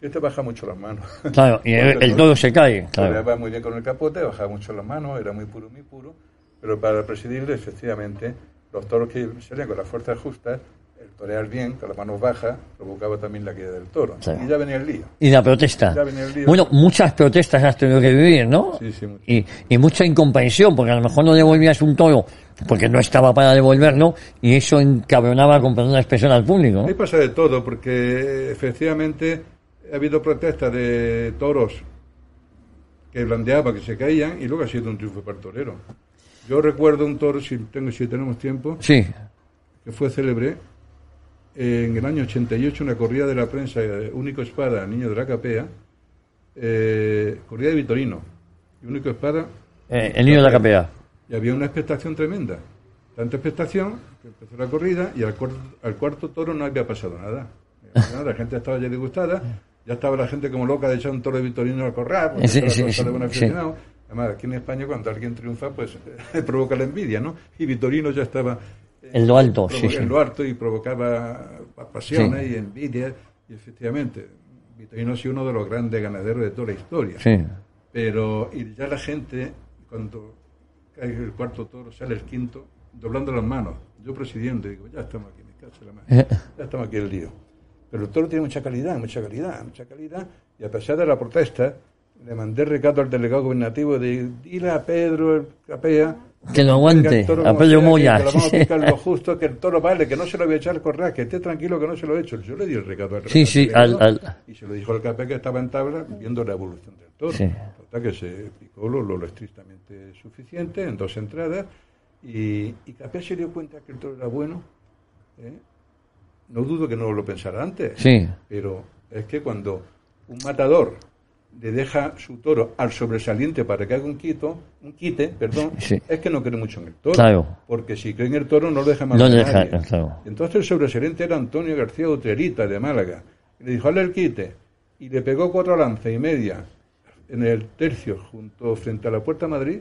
que te baja mucho las manos. Claro, y el, el toro se cae. Claro. Toreaba muy bien con el capote, bajaba mucho las manos, era muy puro, muy puro. Pero para presidirle, efectivamente, los toros que salían con las fuerzas justas, el torear bien, con las manos bajas, provocaba también la caída del toro. Y ya venía el lío. Y la protesta. Ya venía el lío. Bueno, muchas protestas has tenido que vivir, ¿no? Sí, sí, mucho. Y, y mucha incomprensión, porque a lo mejor no devolvías un toro porque no estaba para devolverlo, y eso encabronaba, con la expresión, al público. Ahí pasa de todo, porque efectivamente ha habido protestas de toros que blandeaban, que se caían, y luego ha sido un triunfo para el torero. Yo recuerdo un toro, si, tengo, si tenemos tiempo, Sí, que fue célebre en el año 88, una corrida de la prensa, eh, Único Espada, Niño de la Capea, eh, corrida de Vitorino, y Único Espada, eh, el niño de la capea. Y había una expectación tremenda. Tanta expectación que empezó la corrida y al, cuar- al cuarto toro no había pasado nada. Nada, La gente estaba ya disgustada, ya estaba la gente como loca de echar un toro de Vitorino al corral, porque Sí, era sí, sí, de buen sí. aficionado. Además, aquí en España cuando alguien triunfa, pues provoca la envidia, ¿no? Y Vitorino ya estaba eh, En lo alto, sí, en lo alto y provocaba pasiones y envidia. Y efectivamente, Vitorino ha sido uno de los grandes ganaderos de toda la historia. Sí. Pero y ya la gente, cuando cae el cuarto toro, sale el quinto, doblando las manos. Yo presidiendo, digo, ya estamos aquí, me cacho la mano. Ya estamos aquí el lío. Pero el toro tiene mucha calidad, mucha calidad, mucha calidad. Y a pesar de la protesta, le mandé recado al delegado gubernativo de dile a Pedro el Capea Que lo aguante, el toro a Pedro sea, que- Moya. Que, lo vamos a picar lo justo, que el toro vale, que no se lo voy a echar correa, que esté tranquilo que no se lo he hecho. Yo le di el recado al, Sí, sí, al- al- y se lo dijo al Capea que estaba en tabla viendo la evolución del toro. Sí. Total, que se picó lo, lo estrictamente suficiente en dos entradas y, y Capea se dio cuenta que el toro era bueno. ¿eh? No dudo que no lo pensara antes, Sí. pero es que cuando un matador le deja su toro al sobresaliente para que haga un quito, un quite, perdón, Sí. es que no cree mucho en el toro. Claro. Porque si cree en el toro no lo deja más. No deja, claro. Entonces el sobresaliente era Antonio García Utrerita de Málaga. Le dijo, hazle el quite. Y le pegó cuatro lanzas y media en el tercio junto frente a la Puerta de Madrid.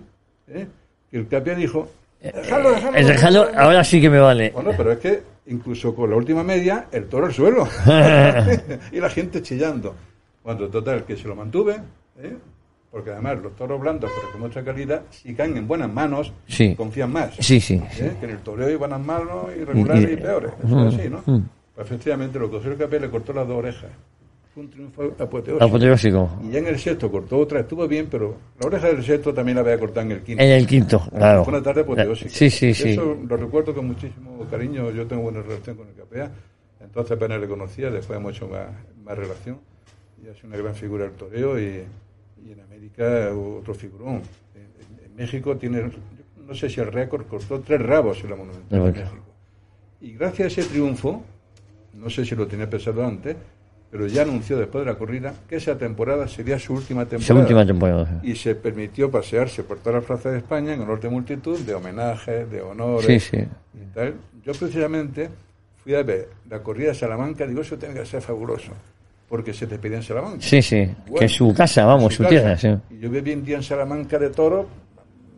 ¿eh? Que el capitán dijo, déjalo, déjalo. El regalo, ahora sí que me vale. Bueno, pero es que incluso con la última media, el toro al suelo. y la gente chillando. Cuando total, que se lo mantuve, ¿eh? porque además los toros blandos, pero con mucha calidad, si caen en buenas manos, Sí. confían más. Sí, sí. ¿eh? Que en el toreo hay buenas manos, irregulares y, Y- y- peores. Eso es así, ¿no? Pues efectivamente, lo cogió el capel, le cortó las dos orejas. Fue un triunfo apoteósico. Apoteósico. Y ya en el sexto cortó otra, estuvo bien, pero la oreja del sexto también la había cortado en el quinto. En el quinto, claro. Fue una tarde apoteósica. Sí, sí, sí. Eso lo recuerdo con muchísimo cariño. Yo tengo buena relación con el Capea. Entonces apenas le conocía, después hemos hecho más, más relación. Y sido una gran figura del toreo y, y en América otro figurón. En, México tiene, no sé si el récord, cortó tres rabos en la Monumental de. México. Y gracias a ese triunfo, no sé si lo tenía pensado antes, pero ya anunció después de la corrida que esa temporada sería su última temporada Esa última temporada. y se permitió pasearse por toda la plaza de España en honor de multitud, de homenajes, de honores Sí, sí. y tal. Yo precisamente fui a ver la corrida de Salamanca, digo, eso tiene que ser fabuloso, porque se te pedía en Salamanca. Sí, sí. Bueno, que su casa, vamos, su, casa. tierra, sí. Y yo viví un día en Salamanca de toro,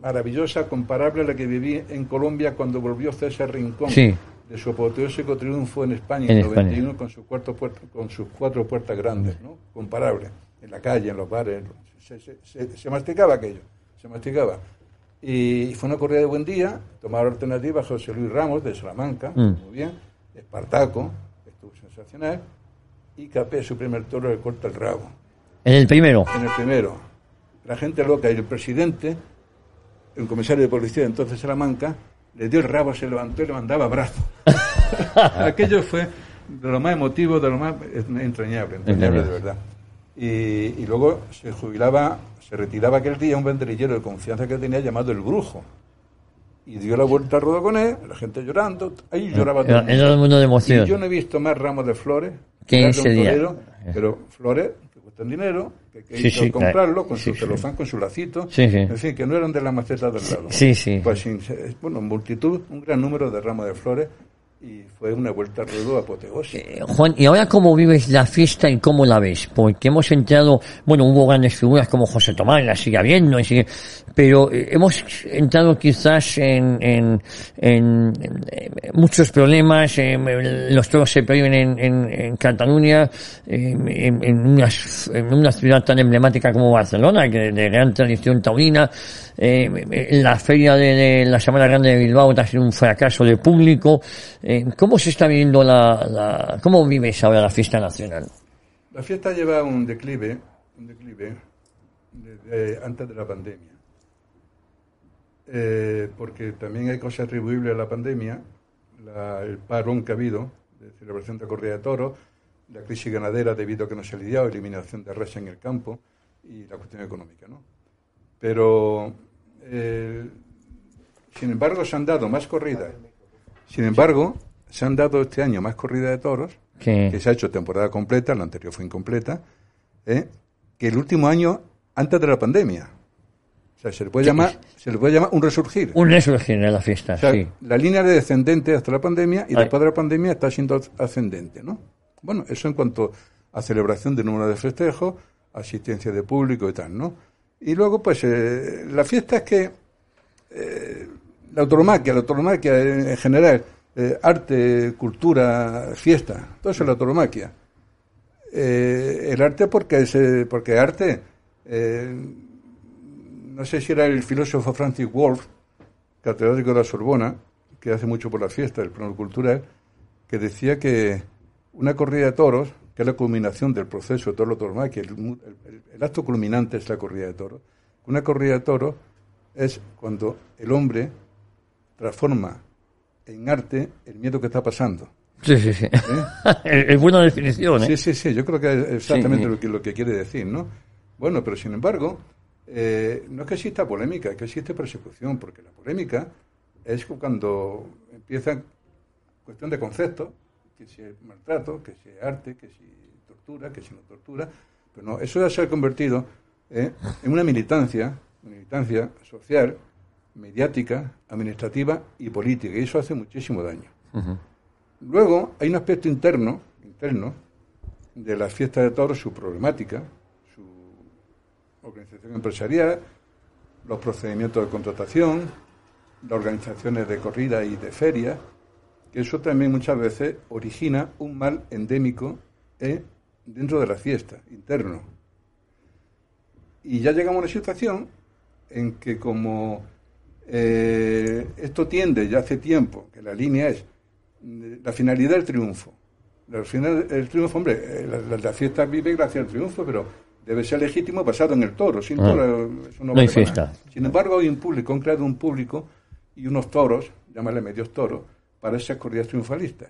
maravillosa, comparable a la que viví en Colombia cuando volvió César Rincón. Sí. De su apoteósico triunfo en España En en, España. 91 con, su cuarto puerta- con sus cuatro puertas grandes, ¿no? Comparable. En la calle, en los bares. Se, se- se- se masticaba aquello. Se masticaba. Y fue una corrida de buen día. Tomaba alternativa José Luis Ramos de Salamanca. Mm. Muy bien. Espartaco. Estuvo sensacional. Y Capé, su primer toro, le corta el rabo En el primero. en el primero. La gente loca y el presidente el comisario de policía de entonces Salamanca, le dio el rabo, se levantó y le mandaba abrazo. Aquello fue de lo más emotivo, de lo más entrañable, entrañable de verdad. Y, y, luego se jubilaba, se retiraba aquel día un banderillero de confianza que tenía llamado El Brujo. Y dio la vuelta al ruedo con él, la gente llorando, ahí lloraba todo el mundo. de emoción. Y yo no he visto más ramos de flores que ese día. pero flores que cuestan dinero, que hay que comprarlo con su celofán, con su lacito, en fin, que no eran de la maceta del lado. Sí, sí. Pues, bueno, multitud, un gran número de ramos de flores y fue una vuelta a ruedo apoteósica. Eh, Juan, ¿y ahora cómo vives la fiesta y cómo la ves? Porque hemos entrado, bueno, hubo grandes figuras como José Tomás, la sigue habiendo, sigue, pero eh, hemos entrado quizás en, en, muchos problemas, los toros se prohíben en, Cataluña, en, una, ciudad tan emblemática como Barcelona, que de gran tradición taurina, eh, la feria de, la Semana Grande de Bilbao ha sido un fracaso de público. Eh, ¿Cómo se está viviendo la, la, cómo vives ahora la fiesta nacional? La fiesta lleva un declive, un declive desde antes de la pandemia. Eh, porque también hay cosas atribuibles a la pandemia, el parón que ha habido de celebración de corrida de toros, la crisis ganadera debido a que no se ha lidiado, eliminación de res en el campo y la cuestión económica, ¿no? Pero, eh, sin embargo, se han dado más corridas. Sin embargo, se han dado este año más corridas de toros, que se ha hecho temporada completa, la anterior fue incompleta, ¿eh? que el último año antes de la pandemia. O sea, se le puede, llamar, se le puede llamar un resurgir. Un resurgir en la fiesta, sí. La línea de descendente hasta la pandemia y después de la pandemia está siendo ascendente, ¿no? Bueno, eso en cuanto a celebración de número de festejos, asistencia de público y tal, ¿no? Y luego, pues, eh, la fiesta es que eh, la autonomaquia, la autonomaquia en general, eh, arte, cultura, fiesta, todo eso es la autonomaquia. el arte porque es porque arte no sé si era el filósofo Francis Wolff catedrático de la Sorbona que hace mucho por la fiesta del plano cultural que decía que una corrida de toros que es la culminación del proceso de toro que el, el, acto culminante es la corrida de toros. Una corrida de toros es cuando el hombre transforma en arte el miedo que está pasando. Sí, sí, sí. ¿Eh? es buena definición, ¿eh? Sí, sí, sí. Yo creo que es exactamente lo, que, lo que quiere decir, ¿no? Bueno, pero sin embargo, eh, no es que exista polémica, es que existe persecución, porque la polémica es cuando empieza cuestión de conceptos que si es maltrato, que si es arte, que si tortura, que si no tortura. Pero no, eso ya se ha convertido ¿eh? en una militancia, militancia social, mediática, administrativa y política. Y eso hace muchísimo daño. Luego hay un aspecto interno, interno de la fiesta de toros, su problemática, su organización empresarial, los procedimientos de contratación, las organizaciones de corrida y de ferias, eso también muchas veces origina un mal endémico ¿eh? dentro de la fiesta, interno. Y ya llegamos a una situación en que como eh, esto tiende ya hace tiempo, que la línea es la finalidad del triunfo. La final, el triunfo, hombre, eh, la, fiesta vive gracias al triunfo, pero debe ser legítimo basado en el toro. Sin ah. toro, eso no, hay fiesta. Sin embargo, hay un público, han creado un público y unos toros, llámale medios toros, para esas corridas triunfalistas.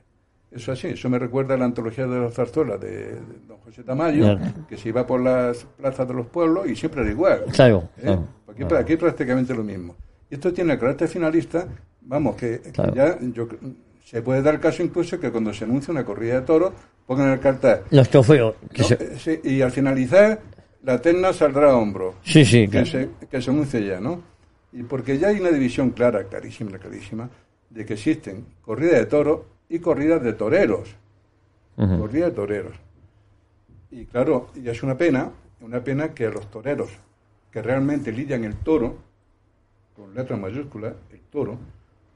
Eso así, eso me recuerda a la antología de la zarzuela de, don José Tamayo, que se iba por las plazas de los pueblos y siempre era igual. Claro. ¿Eh? Aquí, aquí, prácticamente lo mismo. Esto tiene el carácter finalista, vamos, que, ya yo, se puede dar el caso incluso que cuando se anuncia una corrida de toros, pongan el cartel. Los trofeos. Sí, y al finalizar, la terna saldrá a hombro. Sí, sí. Que, se, que se anuncie ya, ¿no? Y porque ya hay una división clara, clarísima, clarísima, de que existen corridas de toros y corridas de toreros. Corridas de toreros. Y claro, y es una pena, una pena que los toreros que realmente lidian el toro, con letras mayúsculas, el toro,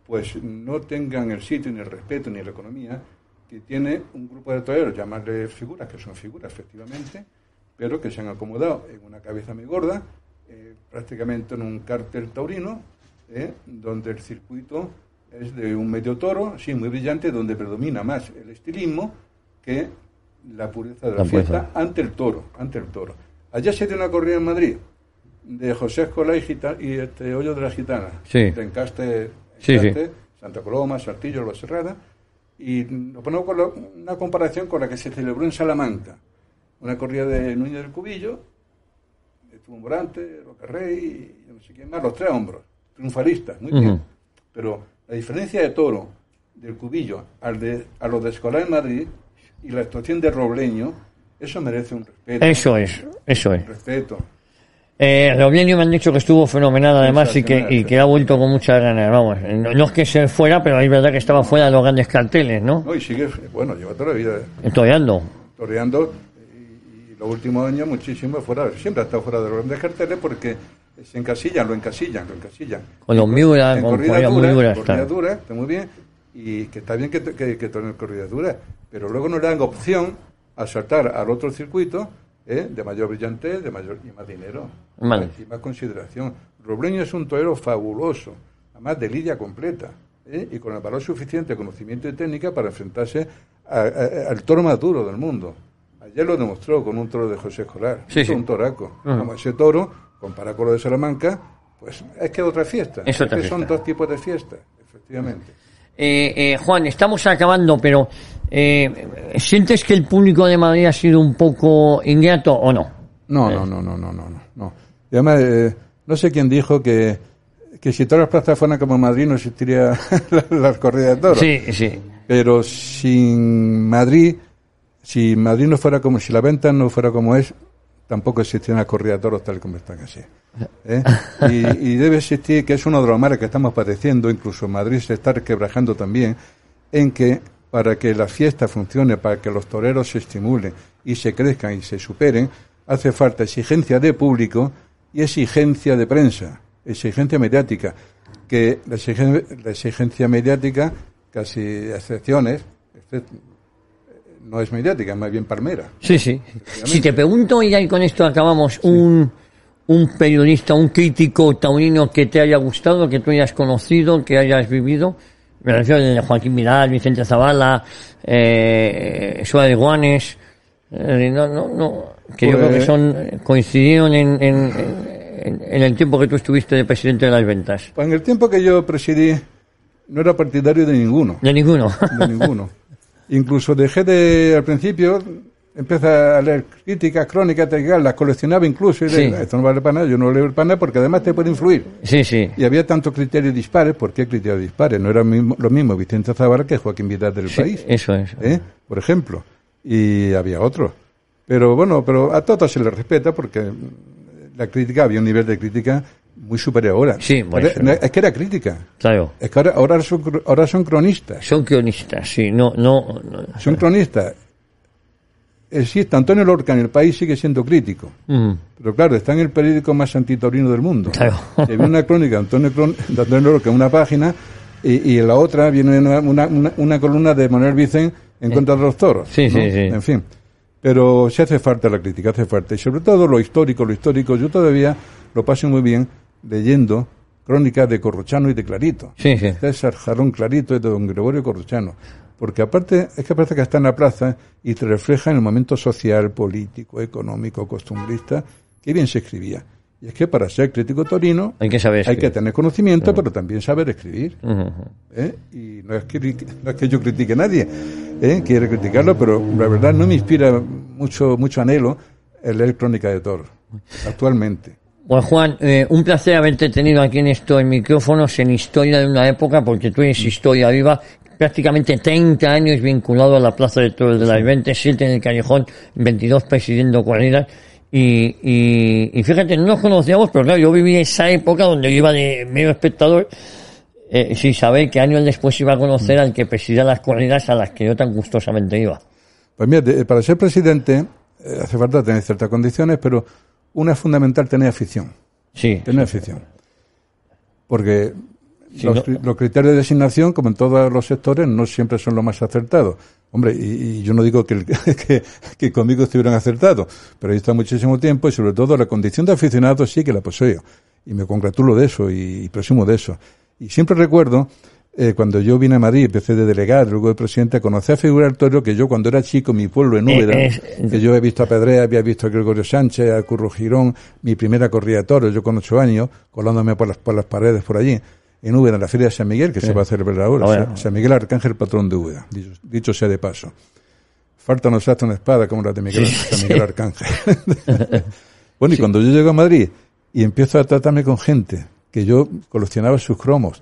pues no tengan el sitio, ni el respeto, ni la economía que tiene un grupo de toreros, llamarle figuras, que son figuras efectivamente, pero que se han acomodado en una cabeza muy gorda, eh, prácticamente en un cártel taurino, eh, donde el circuito es de un medio toro, sí, muy brillante, donde predomina más el estilismo que la pureza de la, fiesta ante el toro, ante el toro. Allá se dio una corrida en Madrid, de José Escola y, Gita- y este Hoyo de la Gitana. Sí. De Encaste, Sí, Santa Coloma, Saltillo, Los Serrada. Y nos ponemos con la- una comparación con la que se celebró en Salamanca. Una corrida de Núñez del Cubillo, estuvo Morante, Roca Rey, y no sé quién más, los tres hombros, triunfalistas, muy bien. Pero la diferencia de Toro, del Cubillo, al de, a los de Escolar en Madrid y la actuación de Robleño, eso merece un respeto. Eso es, eso es. Respeto. Eh, Robleño me han dicho que estuvo fenomenal además y que, y que ha vuelto con muchas ganas, vamos. No, no es que se fuera, pero es verdad que estaba fuera de los grandes carteles, ¿no? No, y sigue, bueno, lleva toda la vida Toreando. toreando y, y los últimos años muchísimo fuera, siempre ha estado fuera de los grandes carteles porque se encasillan, lo encasillan, lo encasillan. Con los Miura, En con corridas corridas muy claro. duras, está muy bien, y que está bien que, que, que toreen corridas duras, pero luego no le dan opción a saltar al otro circuito ¿eh? de mayor brillantez, de mayor y más dinero, Vale. y más consideración. Robleño es un torero fabuloso, además de lidia completa, ¿eh? y con el valor suficiente, conocimiento y técnica para enfrentarse a- a- al toro más duro del mundo. Ayer lo demostró con un toro de José Escolar, Sí, Hizo sí. un toraco. Como ese toro, comparado con lo de Salamanca, pues es que es otra fiesta. Es otra que son dos tipos de fiestas, efectivamente. Eh, eh, Juan, estamos acabando, pero eh, ¿sientes que el público de Madrid ha sido un poco ingrato o no? No, no, no, no, no, no, no, no. Y además, eh, no sé quién dijo que, que si todas las plazas fueran como Madrid no existiría la, la corrida de toros. Sí, sí. Pero sin Madrid, si Madrid no fuera como, si la venta no fuera como es, tampoco existiría una corrida de toros tal como están así. ¿eh? Y, y debe existir, que es uno de los males que estamos padeciendo, incluso Madrid se está quebrajando también, en que para que la fiesta funcione, para que los toreros se estimulen y se crezcan y se superen, hace falta exigencia de público y exigencia de prensa, exigencia mediática, que la exigen- la exigencia mediática, casi excepciones, exce- no es mediática, es más bien palmera. Sí, sí. Si te pregunto, y ahí con esto acabamos, un, un periodista, un crítico taurino que te haya gustado, que tú hayas conocido, que hayas vivido, me refiero a Joaquín Vidal, Vicente Zavala, eh, Suárez Guanes, eh, no, no, no, que yo creo que Pues- son, coincidieron en, en, en- en el tiempo que tú estuviste de presidente de las ventas. Pues en el tiempo que yo presidí, no era partidario de ninguno. De ninguno. de ninguno. Incluso dejé de, al principio, empecé a leer críticas, crónicas, tal, las coleccionaba incluso. Y Sí. de, esto no vale para nada, yo no leo para nada porque además te puede influir. sí, sí. Y había tantos criterios dispares, ¿por qué criterios dispares? No era mismo- lo mismo Vicente Zavala que Joaquín Vidal del Sí, país, eso es. ¿eh? por ejemplo. Y había otros. Pero bueno, pero a todos se les respeta porque la crítica, había un nivel de crítica muy superior ahora. Sí, bueno, es que era crítica. Claro. Es que ahora, ahora, son, ahora son cronistas. Son guionistas, sí, no, no, no. Son cronistas. Existe Antonio Lorca en el país sigue siendo crítico. Mm, Pero claro, está en el periódico más antitorino del mundo. Claro. Se ve una crónica de Antonio, de Antonio Lorca en una página y, y en la otra viene una, una, una- una columna de Manuel Vicen en contra de los toros. Sí, ¿no? sí, sí. En fin. Pero se hace falta la crítica, hace falta. Y sobre todo lo histórico, lo histórico. Yo todavía lo paso muy bien leyendo crónicas de Corrochano y de Clarito. Sí, sí. César Jarón Clarito y de don Gregorio Corrochano. Porque aparte, es que parece que está en la plaza y te refleja en el momento social, político, económico, costumbrista, que bien se escribía. Y es que para ser crítico torino Hay que saber hay que tener conocimiento, pero también saber escribir. ¿eh? Y no es, que, no es que yo critique a nadie, ¿eh? quiere criticarlo, pero la verdad no me inspira mucho, mucho anhelo el leer Crónica de Toro, actualmente. Pues Juan, eh, un placer haberte tenido aquí en estos micrófonos en Historia de una época, porque tú eres historia viva, prácticamente 30 años vinculado a la Plaza de Toros de las 27 en el Callejón, 22 presidiendo corridas, y, y, y fíjate, no nos conocíamos, pero claro, yo viví esa época donde yo iba de medio espectador, eh, sin saber que años después iba a conocer al que presidía las corridas a las que yo tan gustosamente iba. Pues mira, para ser presidente eh, hace falta tener ciertas condiciones, pero una es fundamental tener afición. Sí, Tener afición. Porque Sí, los, no- cri- los criterios de designación, como en todos los sectores, no siempre son los más acertados. Hombre, y, y yo no digo que, el- que, que conmigo estuvieran acertados, pero ahí está muchísimo tiempo y sobre todo la condición de aficionado sí que la poseo. Y me congratulo de eso y, presumo de eso. Y siempre recuerdo eh, cuando yo vine a Madrid, empecé de delegado, luego de presidente, conocí a figurar todo que yo cuando era chico, mi pueblo en Úbeda, que yo he visto a Pedrea, había visto a Gregorio Sánchez, a Curro Girón, mi primera corrida de toros, yo con ocho años, colándome por las, por las paredes por allí, en Úbeda, en la Feria de San Miguel, que se va a celebrar ahora, San Miguel Arcángel, patrón de Úbeda, dicho, sea de paso. Falta nos hasta una espada como la de Miguel, San Miguel Arcángel. bueno, y cuando yo llego a Madrid y empiezo a tratarme con gente que yo coleccionaba sus cromos.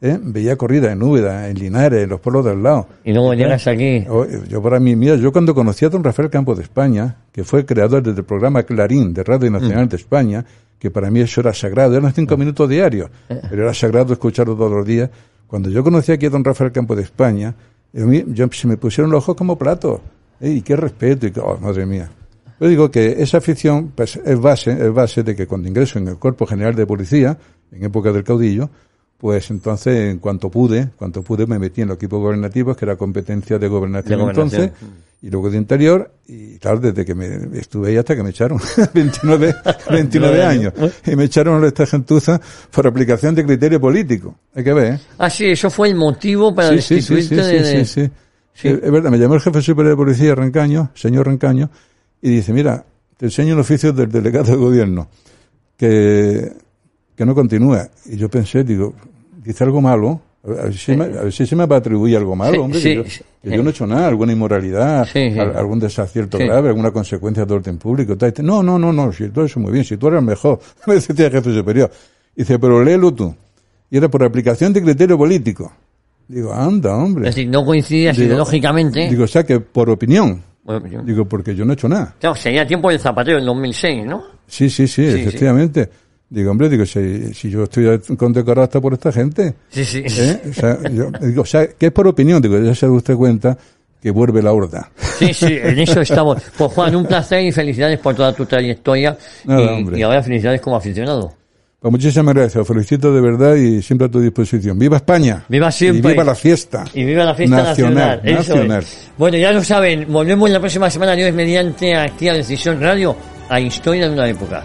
¿eh? Veía corrida en Úbeda, en Linares, en los pueblos del lado. Y luego ¿Eh? llegas aquí. Yo para mí, mira, yo cuando conocí a don Rafael Campos de España, que fue creador del programa Clarín de Radio Nacional mm. de España, que para mí eso era sagrado, eran cinco mm. minutos diarios, eh. pero era sagrado escucharlo todos los días. Cuando yo conocí aquí a don Rafael Campos de España, yo, se me pusieron los ojos como platos. Y qué respeto, y oh, madre mía. Yo digo que esa afición pues, es base, es base de que cuando ingreso en el Cuerpo General de Policía, en época del caudillo, pues entonces, en cuanto pude, cuanto pude, me metí en los equipos gobernativos, que era competencia de gobernación, entonces, y luego de interior, y tal, desde que me estuve ahí hasta que me echaron, 29, 29 años, y me echaron a esta gentuza por aplicación de criterio político. Hay que ver, ¿eh? Ah, sí, eso fue el motivo para sí, destituirte sí, sí, sí, sí, Es verdad, me llamó el jefe superior de policía, Rancaño, señor Rancaño, y dice, mira, te enseño un oficio del delegado de gobierno, que que no continúa. Y yo pensé, digo, dice algo malo, a ver si, me, a ver si se me va a atribuir algo malo, hombre, que, yo, no he hecho nada, alguna inmoralidad, algún desacierto grave, alguna consecuencia de orden público. Tal. No, no, no, no, si todo eso muy bien, si tú eres mejor, me decía el jefe superior. Dice, pero léelo tú. Y era por aplicación de criterio político. Digo, anda, hombre. Es decir, no coincidías ideológicamente. Digo, o sea que por opinión. Digo, porque yo no he hecho nada. Claro, sería tiempo de Zapatero en 2006, ¿no? Sí, sí, sí, efectivamente. Digo, hombre, digo, si, si yo estoy condecorado hasta por esta gente. Sí, sí. ¿eh? O sea, yo, digo, o sea, que es por opinión, digo, ya se da usted cuenta que vuelve la horda. Sí, sí, en eso estamos. Pues Juan, un placer y felicidades por toda tu trayectoria. y, y, ahora felicidades como aficionado. Pues muchísimas gracias, felicito de verdad y siempre a tu disposición. ¡Viva España! ¡Viva siempre! Y viva la fiesta! Y viva la fiesta nacional. nacional. Bueno, ya lo saben, volvemos la próxima semana, Dios mediante aquí a Decisión Radio, a Historia de una época.